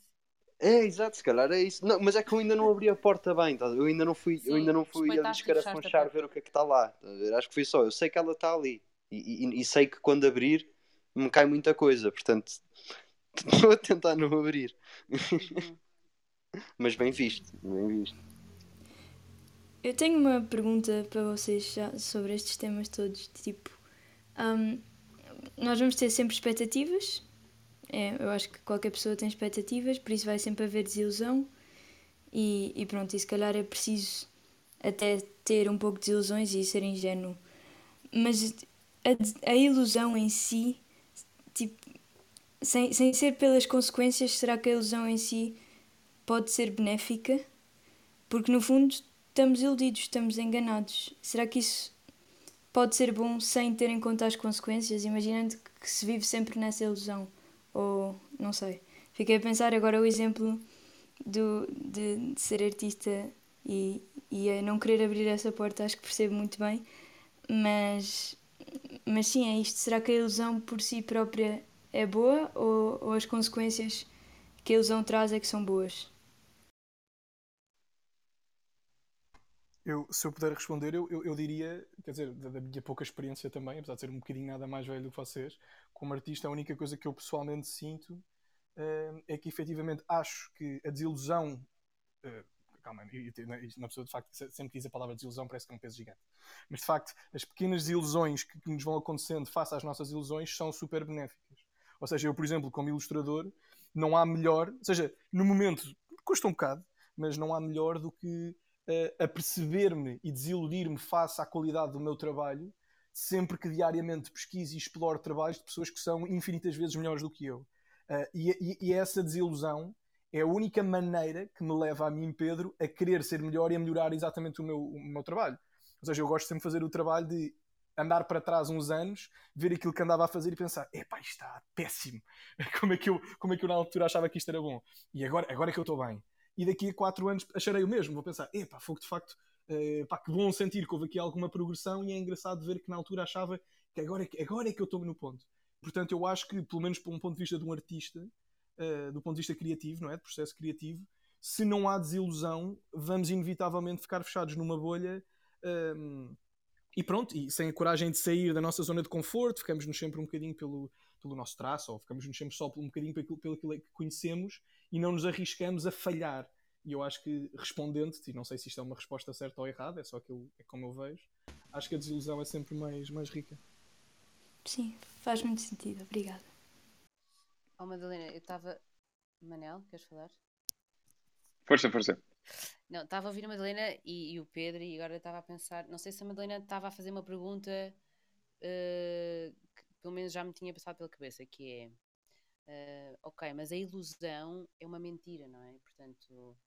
É, exato, se calhar é isso. Não, mas é que eu ainda não abri a porta bem, tá? eu ainda não fui, sim, eu ainda não fui a descarafunchar ver o que é que está lá. Tá? Acho que foi só, eu sei que ela está ali. E, e, e, sei que quando abrir me cai muita coisa, portanto estou a tentar não abrir. Uhum. Mas bem visto, bem visto. Eu tenho uma pergunta para vocês já sobre estes temas todos. Tipo, um, nós vamos ter sempre expectativas. É, eu acho que qualquer pessoa tem expectativas, por isso vai sempre haver desilusão. E, e pronto, e se calhar é preciso até ter um pouco de desilusões e ser ingênuo. Mas a, a ilusão em si, sem, sem ser pelas consequências, será que a ilusão em si pode ser benéfica? Porque no fundo estamos iludidos, estamos enganados. Será que isso pode ser bom sem ter em conta as consequências, imaginando que se vive sempre nessa ilusão? Ou não sei. Fiquei a pensar agora o exemplo do, de, de ser artista e, e a não querer abrir essa porta, acho que percebo muito bem, mas mas sim, é isto. Será que a ilusão por si própria é boa ou, ou as consequências que a ilusão traz é que são boas? Eu, se eu puder responder, eu, eu, eu, diria, quer dizer, da, da, minha pouca experiência também, apesar de ser um bocadinho nada mais velho do que vocês, como artista, a única coisa que eu pessoalmente sinto uh, é que efetivamente acho que a desilusão. Uh, calma, uma pessoa de facto sempre diz a palavra desilusão parece que é um peso gigante. Mas de facto, as pequenas ilusões que, que nos vão acontecendo face às nossas ilusões são super benéficas. Ou seja, eu, por exemplo, como ilustrador, não há melhor, ou seja, no momento custa um bocado, mas não há melhor do que uh, aperceber-me e desiludir-me face à qualidade do meu trabalho, sempre que diariamente pesquiso e exploro trabalhos de pessoas que são infinitas vezes melhores do que eu. Uh, e, e, e, essa desilusão é a única maneira que me leva a mim, Pedro, a querer ser melhor e a melhorar exatamente o meu, o meu trabalho. Ou seja, eu gosto sempre de fazer o trabalho de andar para trás uns anos, ver aquilo que andava a fazer e pensar: epá, isto está péssimo. Como é, que eu, como é que eu na altura achava que isto era bom? E agora, agora é que eu estou bem. E daqui a 4 anos acharei o mesmo. Vou pensar: epá, foi de facto, pá, que bom sentir que houve aqui alguma progressão e é engraçado ver que na altura achava que agora é agora é que eu estou no ponto. Portanto, eu acho que, pelo menos por um ponto de vista de um artista, uh, do ponto de vista criativo, não é? De processo criativo, se não há desilusão, vamos inevitavelmente ficar fechados numa bolha. Um, e pronto, e sem a coragem de sair da nossa zona de conforto, ficamos-nos sempre um bocadinho pelo, pelo nosso traço, ou ficamos-nos sempre só um bocadinho pelo, pelo que conhecemos e não nos arriscamos a falhar. E eu acho que, respondendo-te, e não sei se isto é uma resposta certa ou errada, é só que eu, é como eu vejo, acho que a desilusão é sempre mais, mais rica. Sim, faz muito sentido. Obrigada. Oh, Madalena, eu estava. Manel, queres falar? Força, força. Não, estava a ouvir a Madalena e, e o Pedro e agora estava a pensar. Não sei se a Madalena estava a fazer uma pergunta uh, que pelo menos já me tinha passado pela cabeça, que é. Uh, ok, mas a ilusão é uma mentira, não é? Portanto,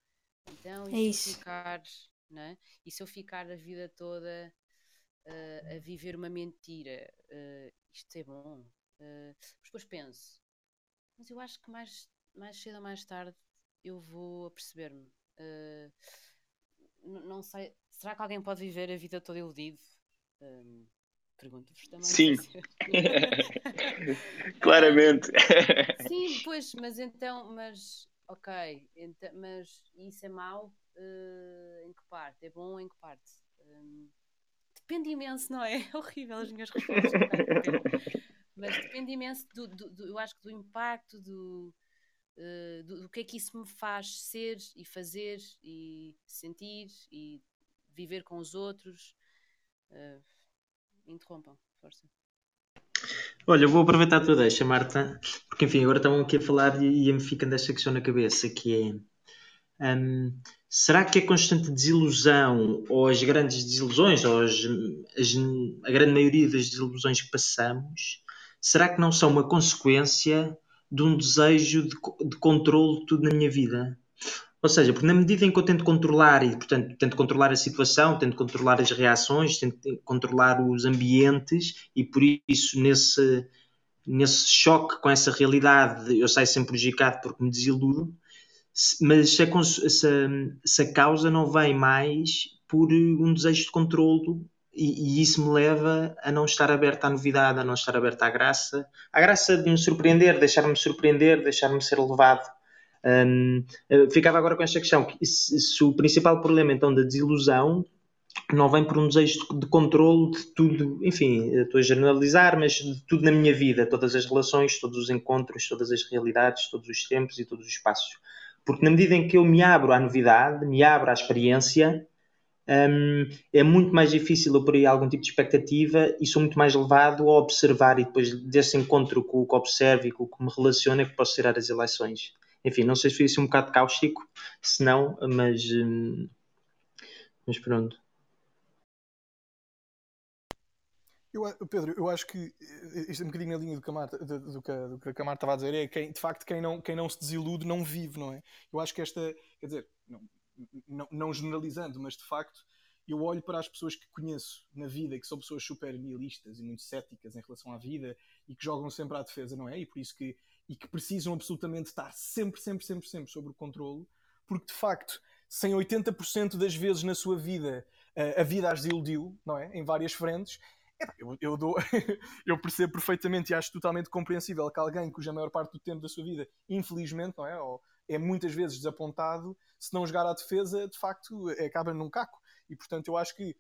então, e é se eu ficar, não é? E se eu ficar a vida toda uh, a viver uma mentira, uh, isto é bom? Depois penso, mas eu acho que mais, mais cedo ou mais tarde eu vou a perceber-me. não sei, será que alguém pode viver a vida toda iludido? Pergunto-vos também. Sim. Claramente. Sim, pois, mas então, mas ok, então, mas isso é mau uh, em que parte? É bom em que parte? Um, depende imenso, não é? É horrível as minhas respostas. mas depende imenso do, do, do, eu acho que do impacto, do, uh, do, do que é que isso me faz ser e fazer e sentir e viver com os outros. Uh, interrompam, força. Olha, vou aproveitar a tua deixa, Marta, porque enfim, agora estavam aqui a falar e ia-me ficando esta questão na cabeça, que é um, será que a constante desilusão ou as grandes desilusões, ou as, as, a grande maioria das desilusões que passamos, será que não são uma consequência de um desejo de, de controle de tudo na minha vida? Ou seja, porque na medida em que eu tento controlar e, portanto, tento controlar a situação, tento controlar as reações, tento controlar os ambientes e por isso nesse, nesse choque com essa realidade eu saio sempre prejudicado porque me desiludo, mas se a, se, se a causa não vem mais por um desejo de controlo e, e, isso me leva a não estar aberto à novidade, a não estar aberto à graça, à graça de me surpreender, deixar-me surpreender, deixar-me ser levado um, ficava agora com esta questão: se, se, o principal problema então da desilusão não vem por um desejo de, de controle de tudo, enfim, estou a generalizar, mas de tudo na minha vida, todas as relações, todos os encontros, todas as realidades, todos os tempos e todos os espaços. Porque na medida em que eu me abro à novidade, me abro à experiência, um, é muito mais difícil eu pôr aí algum tipo de expectativa e sou muito mais levado a observar e depois desse encontro com o que observo e com o que me relaciona é que posso tirar as eleições. Enfim, não sei se foi assim um bocado cáustico, se não, mas, hum, mas pronto. Eu, Pedro, eu acho que eh, isto é um bocadinho na linha do que a Marta, do, do, que, do que a estava a dizer, é quem, de facto quem não, quem não se desilude não vive, não é? Eu acho que esta, quer dizer, não, não, não generalizando, mas de facto eu olho para as pessoas que conheço na vida, que são pessoas super nihilistas e muito céticas em relação à vida e que jogam sempre à defesa, não é? E por isso que e que precisam absolutamente estar sempre, sempre, sempre, sempre sobre o controle, porque de facto, sem 80% das vezes na sua vida eh, a vida as iludiu, não é? Em várias frentes. Eu, eu, dou, eu percebo perfeitamente e acho totalmente compreensível que alguém cuja maior parte do tempo da sua vida, infelizmente, não é? Ou é muitas vezes desapontado, se não jogar à defesa, de facto, acaba num caco. E portanto, eu acho que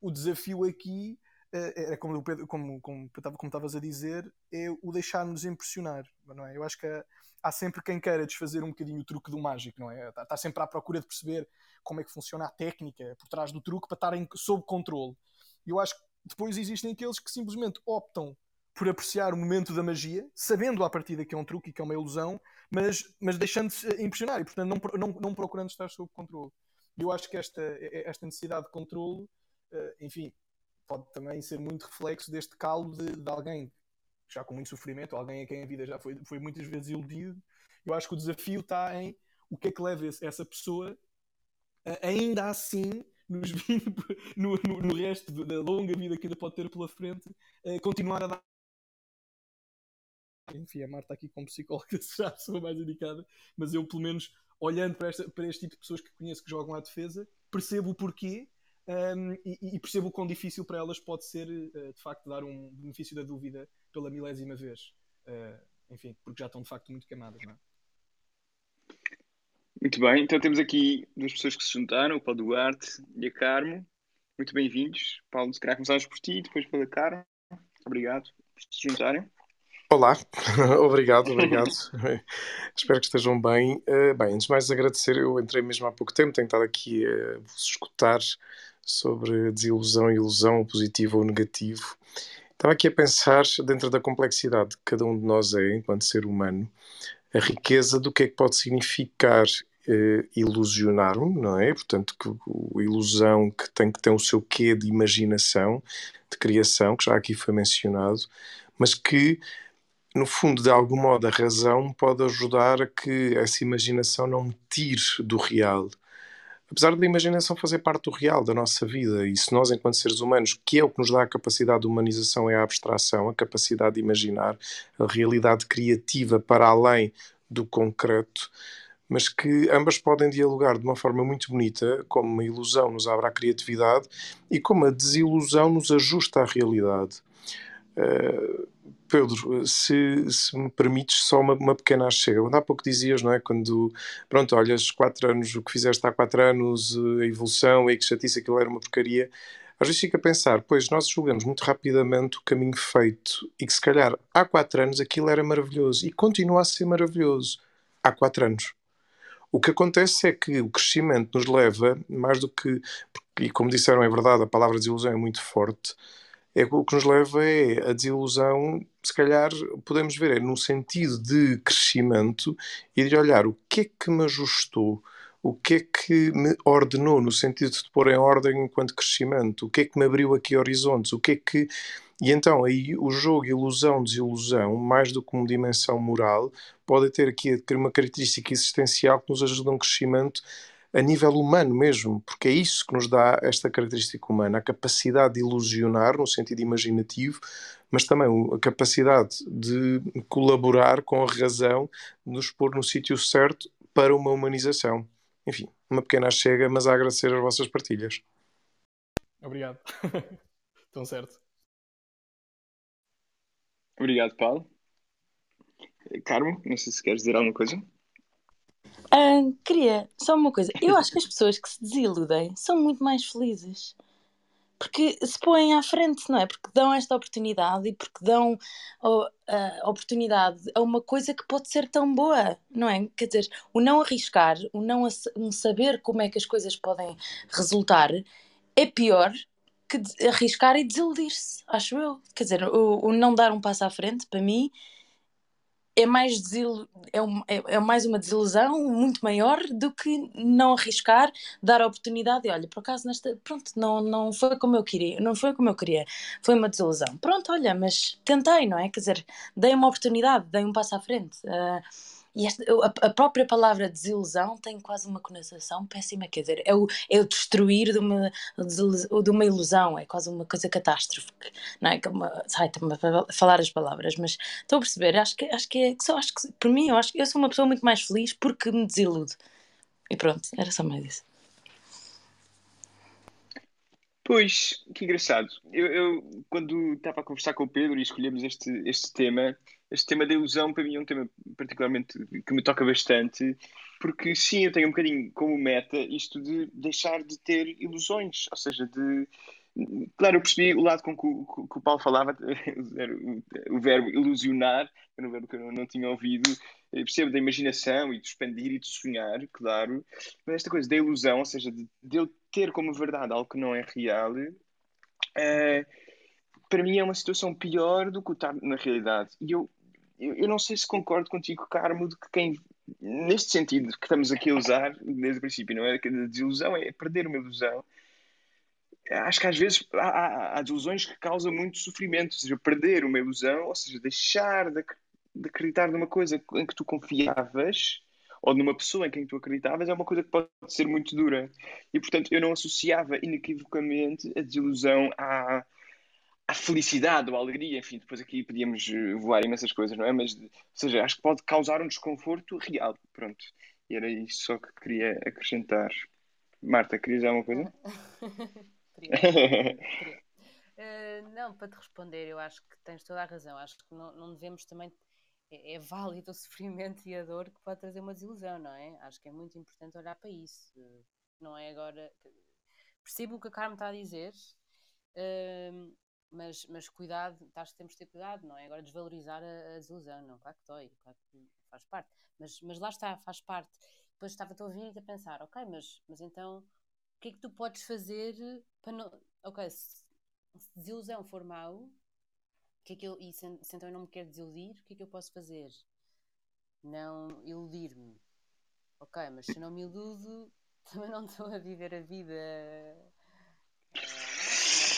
o desafio aqui é, é como, como, como, como estavas a dizer, é o deixar-nos impressionar, não é? Eu acho que há, há, sempre quem queira desfazer um bocadinho o truque do mágico, não é? Está, está, sempre à procura de perceber como é que funciona a técnica por trás do truque para estarem sob controle. E eu acho que depois existem aqueles que simplesmente optam por apreciar o momento da magia, sabendo à partida que é um truque e que é uma ilusão, mas, mas deixando-se impressionar e, portanto, não, não, não procurando estar sob controle. E eu acho que esta, esta necessidade de controle, eh, enfim, pode também ser muito reflexo deste calo de, de alguém já com muito sofrimento, alguém a quem a vida já foi, foi muitas vezes iludido. Eu acho que o desafio está em o que é que leva essa pessoa ainda assim, nos 20, no, no, no, resto da longa vida que ainda pode ter pela frente, continuar a dar. Enfim, a Marta aqui como psicóloga será a pessoa mais indicada, mas eu, pelo menos, olhando para, esta, para este tipo de pessoas que conheço que jogam à defesa, percebo o porquê um, e, e, percebo o quão difícil para elas pode ser, uh, de facto, dar um benefício da dúvida pela milésima vez. Uh, enfim, porque já estão de facto muito queimadas, não é? Muito bem, então temos aqui duas pessoas que se juntaram, o Paulo Duarte e a Carmo. Muito bem-vindos. Paulo, se calhar começamos por ti, depois pela Carmo. Obrigado por se juntarem. Olá, obrigado, obrigado. Espero que estejam bem. Uh, bem, antes de mais agradecer, eu entrei mesmo há pouco tempo, tenho estado aqui a vos escutar sobre desilusão e ilusão, positivo ou negativo. Estava aqui a pensar, dentro da complexidade que cada um de nós é, enquanto ser humano, a riqueza do que é que pode significar uh, ilusionar-me, não é? Portanto, que, a ilusão que tem que ter o seu quê de imaginação, de criação, que já aqui foi mencionado, mas que no fundo, de algum modo, a razão pode ajudar a que essa imaginação não me tire do real. Apesar da imaginação fazer parte do real, da nossa vida, e se nós, enquanto seres humanos, que é o que nos dá a capacidade de humanização é a abstração, a capacidade de imaginar, a realidade criativa para além do concreto, mas que ambas podem dialogar de uma forma muito bonita, como uma ilusão nos abre a criatividade e como a desilusão nos ajusta à realidade. Uh, Pedro, se, se, me permites só uma, uma pequena chega. Há pouco dizias, não é? Quando, pronto, olhas quatro anos, o que fizeste há quatro anos, a evolução, e que chatice, aquilo era uma porcaria. Às vezes fica a pensar, pois nós julgamos muito rapidamente o caminho feito e que se calhar há quatro anos aquilo era maravilhoso e continua a ser maravilhoso há quatro anos. O que acontece é que o crescimento nos leva, mais do que, e como disseram, é verdade, a palavra desilusão é muito forte, é o que nos leva é a desilusão, se calhar podemos ver, é no sentido de crescimento e de olhar o que é que me ajustou, o que é que me ordenou, no sentido de pôr em ordem enquanto crescimento, o que é que me abriu aqui horizontes, o que é que. E então aí o jogo ilusão-desilusão, mais do que uma dimensão moral, pode ter aqui uma característica existencial que nos ajuda a um crescimento a nível humano mesmo, porque é isso que nos dá esta característica humana, a capacidade de ilusionar, no sentido imaginativo, mas também a capacidade de colaborar com a razão, de nos pôr no sítio certo para uma humanização. Enfim, uma pequena chega, mas a agradecer as vossas partilhas. Obrigado. Estão certo. Obrigado, Paulo. Carmo, não sei se queres dizer alguma coisa. Queria só uma coisa. Eu acho que as pessoas que se desiludem são muito mais felizes. Porque se põem à frente, não é? Porque dão esta oportunidade e porque dão a oportunidade a uma coisa que pode ser tão boa, não é? Quer dizer, o não arriscar, o não um saber como é que as coisas podem resultar é pior que arriscar e desiludir-se, acho eu. Quer dizer, o, o não dar um passo à frente, para mim, é mais, desil... é, um, é, é, mais uma desilusão muito maior do que não arriscar, dar a oportunidade e olha, por acaso nesta, pronto, não, não foi como eu queria, não foi como eu queria, foi uma desilusão. Pronto, olha, mas tentei, não é? Quer dizer, dei uma oportunidade, dei um passo à frente. Uh, e esta, a, a, própria palavra desilusão tem quase uma conotação péssima, quer dizer, é o, é o destruir de uma, de uma ilusão, é quase uma coisa catástrofe, não é? Que é sai, estou a falar as palavras, mas estou a perceber, acho que, acho que é, só acho que, por mim, eu acho que eu sou uma pessoa muito mais feliz porque me desiludo. E pronto, era só mais isso. Pois, que engraçado. Eu, eu, quando estava a conversar com o Pedro e escolhemos este, este tema, este tema da ilusão para mim é um tema particularmente que me toca bastante, porque sim, eu tenho um bocadinho como meta isto de deixar de ter ilusões, ou seja, de. Claro, eu percebi o lado com que o, que o Paulo falava, o, verbo ilusionar, era um verbo que eu não, tinha ouvido, eu percebo da imaginação e de expandir e de sonhar, claro, mas esta coisa da ilusão, ou seja, de, de eu ter como verdade algo que não é real, é, para mim é uma situação pior do que estar na realidade. E eu, eu, eu, não sei se concordo contigo, Carmo, de que quem, neste sentido que estamos aqui a usar desde o princípio, não é? Que a desilusão é perder uma ilusão. Acho que às vezes há, há, há desilusões que causam muito sofrimento, ou seja, perder uma ilusão, ou seja, deixar de, de acreditar numa coisa em que tu confiavas ou numa pessoa em quem tu acreditavas é uma coisa que pode ser muito dura. E, portanto, eu não associava inequivocamente a desilusão à, à felicidade ou alegria. Enfim, depois aqui podíamos eh, voar imensas coisas, não é? Mas, ou seja, acho que pode causar um desconforto real. Pronto. E era isso só que queria acrescentar. Marta, querias alguma coisa? Uh, não, para te responder, eu acho que tens toda a razão. Acho que não, não devemos também. É, é, válido o sofrimento e a dor que pode trazer uma desilusão, não é? Acho que é muito importante olhar para isso. Não é agora. Percebo o que a Carmen está a dizer, uh, mas, mas cuidado, acho que temos de ter cuidado, não é? Agora desvalorizar a, a desilusão, não, claro que dói, claro que faz parte, mas, mas lá está, faz parte. Depois estava-te a ouvir e a pensar, ok, mas, mas então o que é que tu podes fazer para não. Ok, se, desilusão for mau, que é que eu, e se, se então eu não me quero desiludir, o que é que eu posso fazer? Não iludir-me. Ok, mas se não me iludo, também não estou a viver a vida.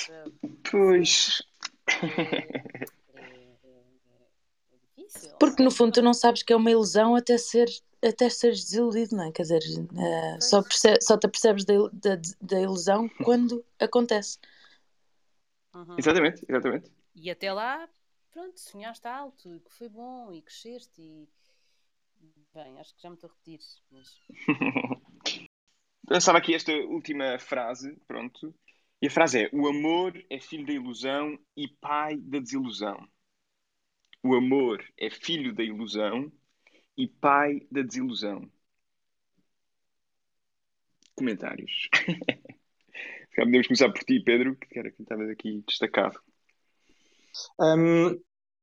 Uh, Pois. Porque no fundo tu não sabes que é uma ilusão até ser até seres desiludido, não é? Quer dizer, uh, só, só te percebes da, da, da, ilusão quando acontece. Uhum. Exatamente, exatamente. E até lá, pronto, sonhaste alto, que foi bom e cresceste e. Bem, acho que já me estou a repetir, mas. Pensava aqui esta última frase, pronto, e a frase é: O amor é filho da ilusão e pai da desilusão. O amor é filho da ilusão e pai da desilusão. Comentários. Podemos começar por ti, Pedro, que era quem estavas aqui destacado. Um,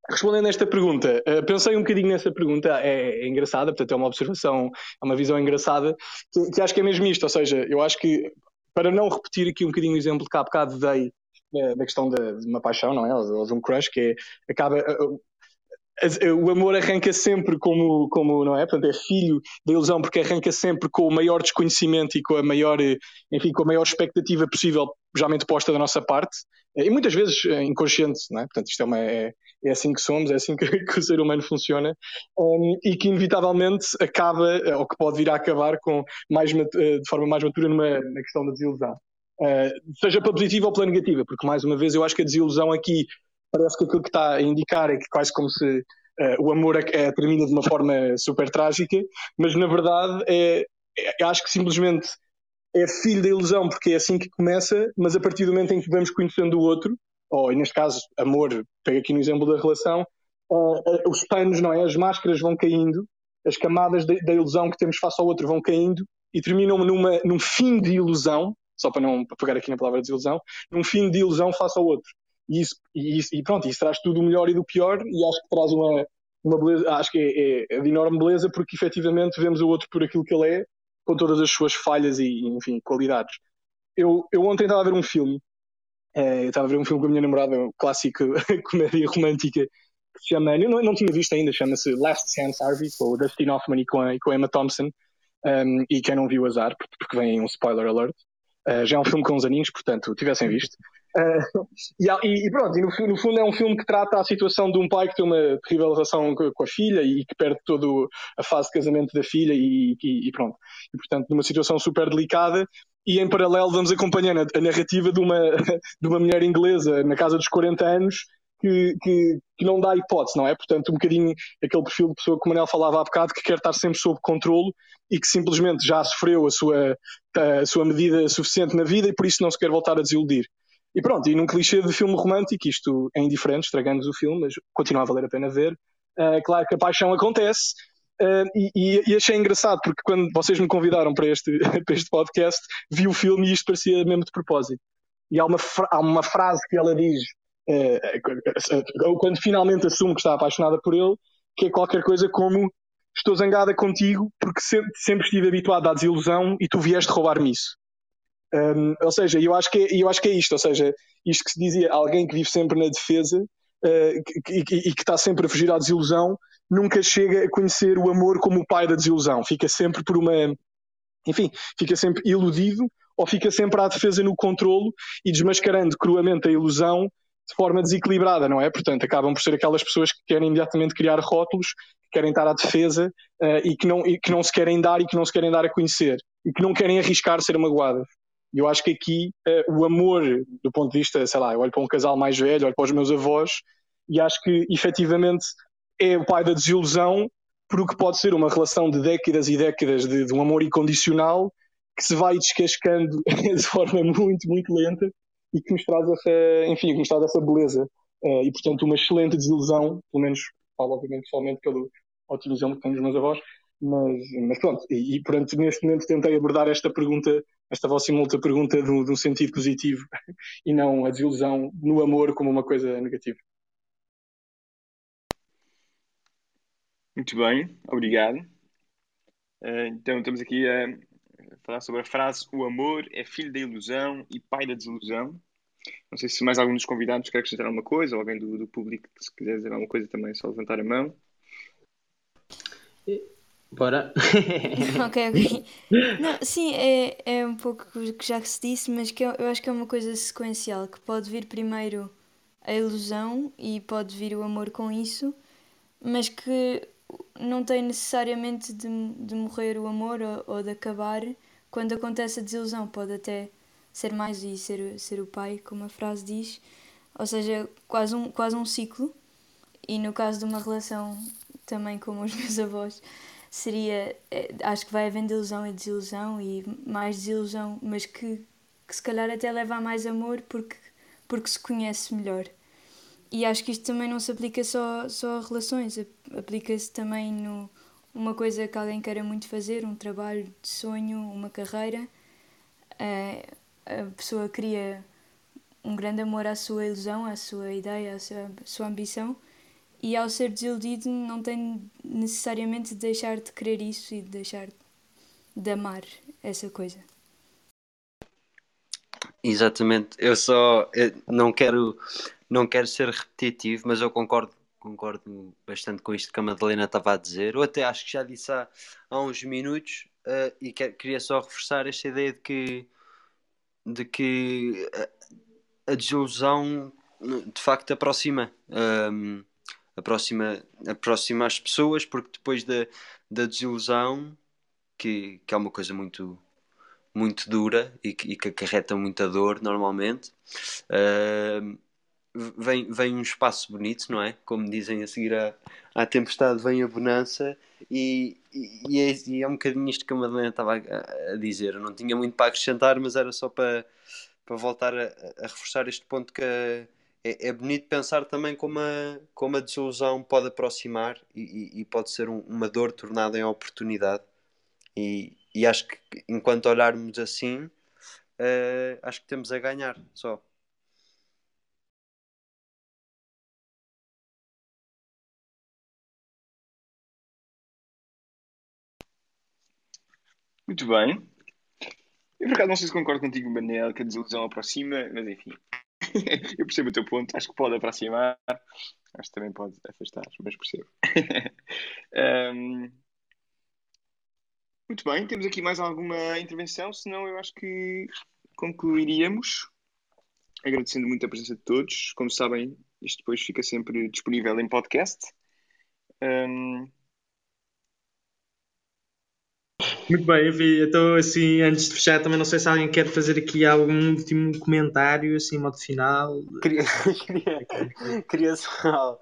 respondendo a esta pergunta, uh, pensei um bocadinho nessa pergunta, é, é, engraçada, portanto é uma observação, é uma visão engraçada, que, que acho que é mesmo isto, ou seja, eu acho que para não repetir aqui um bocadinho o exemplo que há bocado dei da, da questão de, uma paixão, não é? Ou de um crush, que é, acaba. O amor arranca sempre como, como, não é? Portanto, é filho da ilusão porque arranca sempre com o maior desconhecimento e com a maior, enfim, com a maior expectativa possível, geralmente posta da nossa parte, e muitas vezes eh, inconsciente, é? Portanto, isto é, uma, é, é assim que somos, é assim que, que o ser humano funciona, um, e que inevitavelmente acaba, eh, ou que pode vir a acabar com mais, eh, de forma mais matura numa, na questão da desilusão. Uh, seja pela positiva ou pela negativa, porque mais uma vez eu acho que a desilusão aqui parece que aquilo que está a indicar é que quase como se uh, o amor é, é, termina de uma forma super trágica, mas na verdade é, é, acho que simplesmente é filho da ilusão porque é assim que começa, mas a partir do momento em que vamos conhecendo o outro, ou neste caso amor, pega aqui no exemplo da relação, uh, uh, os panos, não é? As máscaras vão caindo, as camadas da ilusão que temos face ao outro vão caindo e terminam numa, num fim de ilusão, só para não pegar aqui na palavra desilusão, num fim de ilusão face ao outro. E, isso, e, isso, e pronto, isso traz tudo o melhor e do pior, e acho que traz uma, uma beleza, acho que é, é, é de enorme beleza, porque efetivamente vemos o outro por aquilo que ele é, com todas as suas falhas e, enfim, qualidades. Eu, eu ontem estava a ver um filme, é, eu estava a ver um filme com a minha namorada, um clássico comédia romântica, que se chama, eu não, não tinha visto ainda, chama-se Last Chance Harvey, com o Dustin Hoffman e com a, com Emma Thompson, um, e quem não viu azar, porque vem um spoiler alert, uh, já é um filme com uns aninhos, portanto, tivessem visto. Uh, e, e, pronto, e no, no, fundo é um filme que trata a situação de um pai que tem uma terrível relação com, a filha e que perde toda a fase de casamento da filha e, e, e, pronto. E portanto, numa situação super delicada e em paralelo vamos acompanhando a, a narrativa de uma, de uma mulher inglesa na casa dos 40 anos que, que, que, não dá hipótese, não é? Portanto, um bocadinho aquele perfil de pessoa que o Manel falava há bocado, que quer estar sempre sob controle e que simplesmente já sofreu a sua, a sua medida suficiente na vida e por isso não se quer voltar a desiludir. E pronto, e num clichê de filme romântico, isto é indiferente, estragando o filme, mas continua a valer a pena ver. Uh, claro que a paixão acontece, uh, e, e, achei engraçado, porque quando vocês me convidaram para este, para este podcast, vi o filme e isto parecia mesmo de propósito. E há uma, há uma frase que ela diz, uh, quando finalmente assume que está apaixonada por ele, que é qualquer coisa como estou zangada contigo porque sempre, sempre estive habituado à desilusão e tu vieste roubar-me isso. Um, ou seja, eu acho, que é, eu acho que é isto, ou seja, isto que se dizia, alguém que vive sempre na defesa uh, e, que está sempre a fugir à desilusão, nunca chega a conhecer o amor como o pai da desilusão, fica sempre por uma, enfim, fica sempre iludido ou fica sempre à defesa no controlo e desmascarando cruamente a ilusão de forma desequilibrada, não é? Portanto, acabam por ser aquelas pessoas que querem imediatamente criar rótulos, que querem estar à defesa uh, e, que não, e que não se querem dar e que não se querem dar a conhecer e que não querem arriscar ser magoadas. E eu acho que aqui uh, o amor, do ponto de vista, sei lá, eu olho para um casal mais velho, olho para os meus avós, e acho que efetivamente é o pai da desilusão, porque pode ser uma relação de décadas e décadas de, de um amor incondicional que se vai descascando de forma muito, muito lenta e que nos traz essa, enfim, que nos traz essa beleza. Uh, e, portanto, uma excelente desilusão, pelo menos, falo obviamente pessoalmente pelo ótimo exemplo que tenho dos meus avós, mas, mas pronto, e, e portanto, neste momento tentei abordar esta pergunta, esta vossa outra pergunta de um sentido positivo e não a desilusão no amor como uma coisa negativa. Muito bem, obrigado. Uh, então, estamos aqui a falar sobre a frase: O amor é filho da ilusão e pai da desilusão. Não sei se mais algum dos convidados quer acrescentar alguma coisa, ou alguém do, do público se quiser dizer alguma coisa também, é só levantar a mão. Bora. ok, ok. Não, sim, é, é um pouco o que já se disse, mas que eu, eu acho que é uma coisa sequencial, que pode vir primeiro a ilusão e pode vir o amor com isso, mas que não tem necessariamente de, de morrer o amor ou, ou de acabar quando acontece a desilusão. Pode até ser mais e ser, ser o pai, como a frase diz. Ou seja, quase um, quase um ciclo. E no caso de uma relação também como os meus avós, seria. Eh, acho que vai havendo ilusão e desilusão e mais desilusão, mas que, que se calhar até leva a mais amor porque, porque se conhece melhor. E acho que isto também não se aplica só, só a relações, aplica-se também no uma coisa que alguém queira muito fazer, um trabalho de sonho, uma carreira. A, a pessoa cria um grande amor à sua ilusão, à sua ideia, à sua, à sua ambição, e ao ser desiludido não tem necessariamente de deixar de querer isso e de deixar de amar essa coisa. Exatamente, eu só eu não quero não quero ser repetitivo, mas eu concordo, concordo bastante com isto que a Madalena estava a dizer. Eu até acho que já disse há, há uns minutos uh, e que, queria só reforçar esta ideia de que, de que a, a desilusão de facto aproxima. Um, aproxima, aproxima as pessoas, porque depois da, da desilusão, que, que é uma coisa muito, muito dura e que, e que acarreta muita dor normalmente, uh, vem, vem um espaço bonito, não é? Como dizem a seguir à, à tempestade vem a bonança e, e, é, e, é, um bocadinho isto que a Madalena estava a, a, dizer. Eu não tinha muito para acrescentar, mas era só para, para voltar a, a reforçar este ponto que é, é, bonito pensar também como a, como a desilusão pode aproximar e, e pode ser um, uma dor tornada em oportunidade. E, e acho que enquanto olharmos assim, uh, acho que temos a ganhar só. Muito bem. Eu por acaso não sei se concordo contigo, Manel, que a desilusão aproxima, mas enfim. eu percebo o teu ponto, acho que pode aproximar, acho que também pode afastar, mas percebo. um... Muito bem, temos aqui mais alguma intervenção, senão eu acho que concluiríamos. Agradecendo muito a presença de todos. Como sabem, isto depois fica sempre disponível em podcast. Um... Muito bem, enfim, então assim, antes de fechar, também não sei se alguém quer fazer aqui algum último comentário, assim, modo final. Queria, queria, queria só.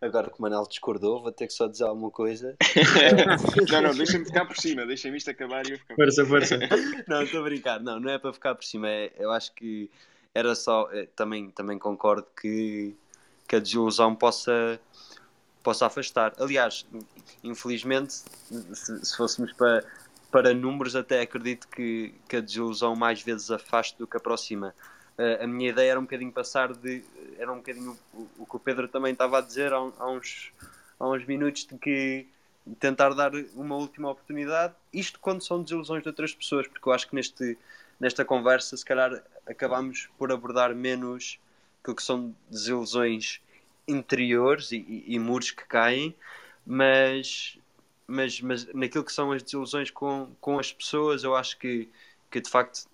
Agora que o Manel discordou, vou ter que só dizer alguma coisa. não, não, deixa-me ficar por cima, deixa-me isto acabar e eu ficar Força, força. Não, estou a brincar, não, não é para ficar por cima, é, eu acho que era só. É, também, também concordo que, que a desilusão possa possa afastar. Aliás, infelizmente, se, se fôssemos para para números, até acredito que, que a desilusão mais vezes afasta do que aproxima. Uh, a minha ideia era um bocadinho passar de. Era um bocadinho o, o que o Pedro também estava a dizer há, há, uns, há uns minutos, de que tentar dar uma última oportunidade. Isto quando são desilusões de outras pessoas, porque eu acho que neste, nesta conversa, se calhar, acabamos por abordar menos aquilo que são desilusões interiores e, e, e muros que caem, mas mas, mas naquilo que são as desilusões com, com as pessoas, eu acho que, que de facto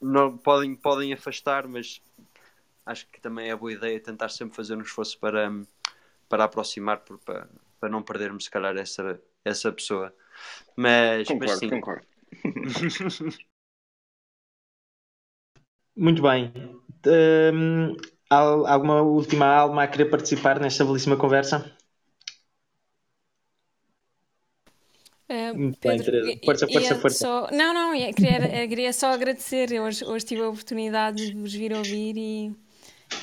não, podem, podem afastar, mas acho que também é boa ideia tentar sempre fazer um esforço para, para aproximar, por, para, para não perdermos, se calhar, essa, essa pessoa. Mas, concordo, mas sim. concordo. Muito bem. Um, alguma última alma a querer participar nesta belíssima conversa? Uh, bem, Pedro, Força, força, força. Só, não, não, eu queria, eu queria só agradecer. Hoje, hoje tive a oportunidade de vos vir ouvir e,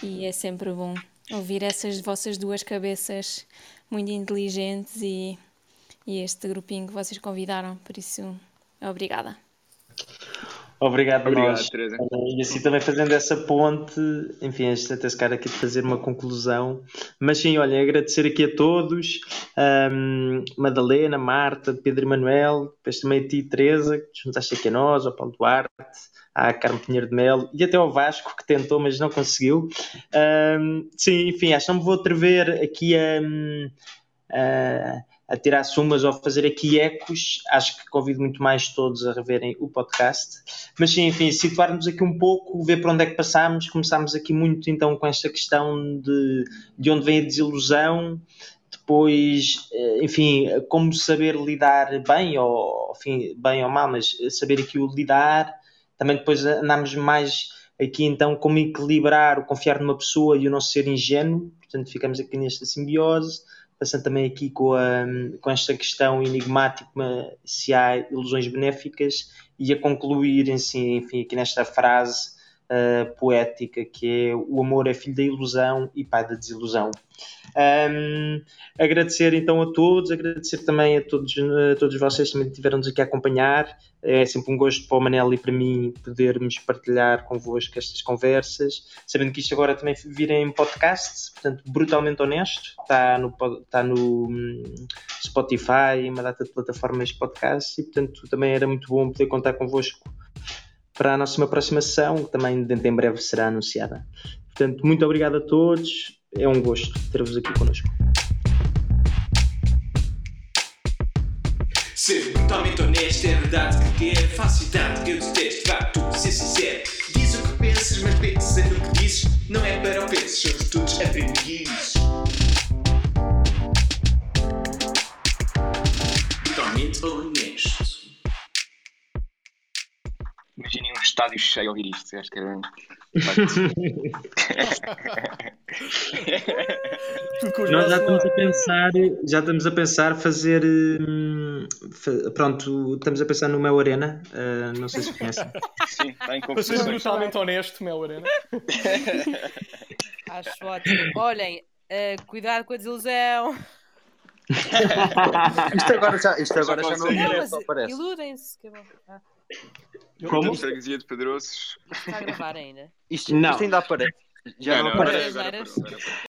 e é sempre bom ouvir essas vossas duas cabeças muito inteligentes e, e este grupinho que vocês convidaram. Por isso, obrigada. Obrigado, Obrigado, nós. Teresa. E assim também fazendo essa ponte, enfim, antes até secar aqui de fazer uma conclusão. Mas sim, olha, agradecer aqui a todos, ahm, Madalena, Marta, Pedro Emanuel, depois também a ti, Teresa, que te juntaste aqui a nós, ao Paulo Duarte, à Carmo Pinheiro de Melo e até ao Vasco, que tentou, mas não conseguiu. Ahm, sim, enfim, acho que não me vou atrever aqui a, a, a tirar sumas ou fazer aqui ecos. Acho que convido muito mais todos a reverem o podcast. Mas sim, enfim, situar-nos aqui um pouco, ver para onde é que passámos. Começámos aqui muito então com esta questão de, de onde vem a desilusão, depois, eh, enfim, como saber lidar bem ou, enfim, bem ou mal, mas saber aqui o lidar. Também depois andámos mais aqui então como equilibrar o confiar numa pessoa e o não ser ingênuo. Portanto, ficamos aqui nesta simbiose passando também aqui com, a, com esta questão enigmática se há ilusões benéficas e a concluir assim, enfim, aqui nesta frase uh, poética que é o amor é filho da ilusão e pai da desilusão. Um, agradecer então a todos, agradecer também a todos, a todos vocês que também estiveram-nos aqui a acompanhar. É sempre um gosto para o Manel e para mim podermos partilhar convosco estas conversas, sabendo que isto agora também vira em podcast, portanto, brutalmente honesto. Está no, está no hum, Spotify, uma data de plataformas de podcast, e portanto também era muito bom poder contar convosco para a nossa sessão, que também dentro em breve será anunciada. Portanto, muito obrigado a todos. É um gosto ter-vos aqui connosco. Ser totalmente honesto é verdade que quer Falsidade que eu detesto, vá tu ser sincero. Diz o que pensas, mas pensa no que dizes Não é para o penses, somos todos um estádio cheio a ouvir isto, acho que era. Nós já estamos a pensar, já estamos a pensar fazer, hum, pronto, estamos a pensar no Mel Arena, uh, não sei se conhecem. Sim, está em ser brutalmente honesto, Mel Arena. Acho ótimo. Olhem, uh, cuidado com a desilusão. isto agora já, isto agora já não, não mas aparece. Iludem-se. Que é bom. Ah. Como? Freguesia de Pedroços. Está a gravar ainda? Isto, Não. isto ainda aparece. Já não, não, aparece. agora- agora- agora-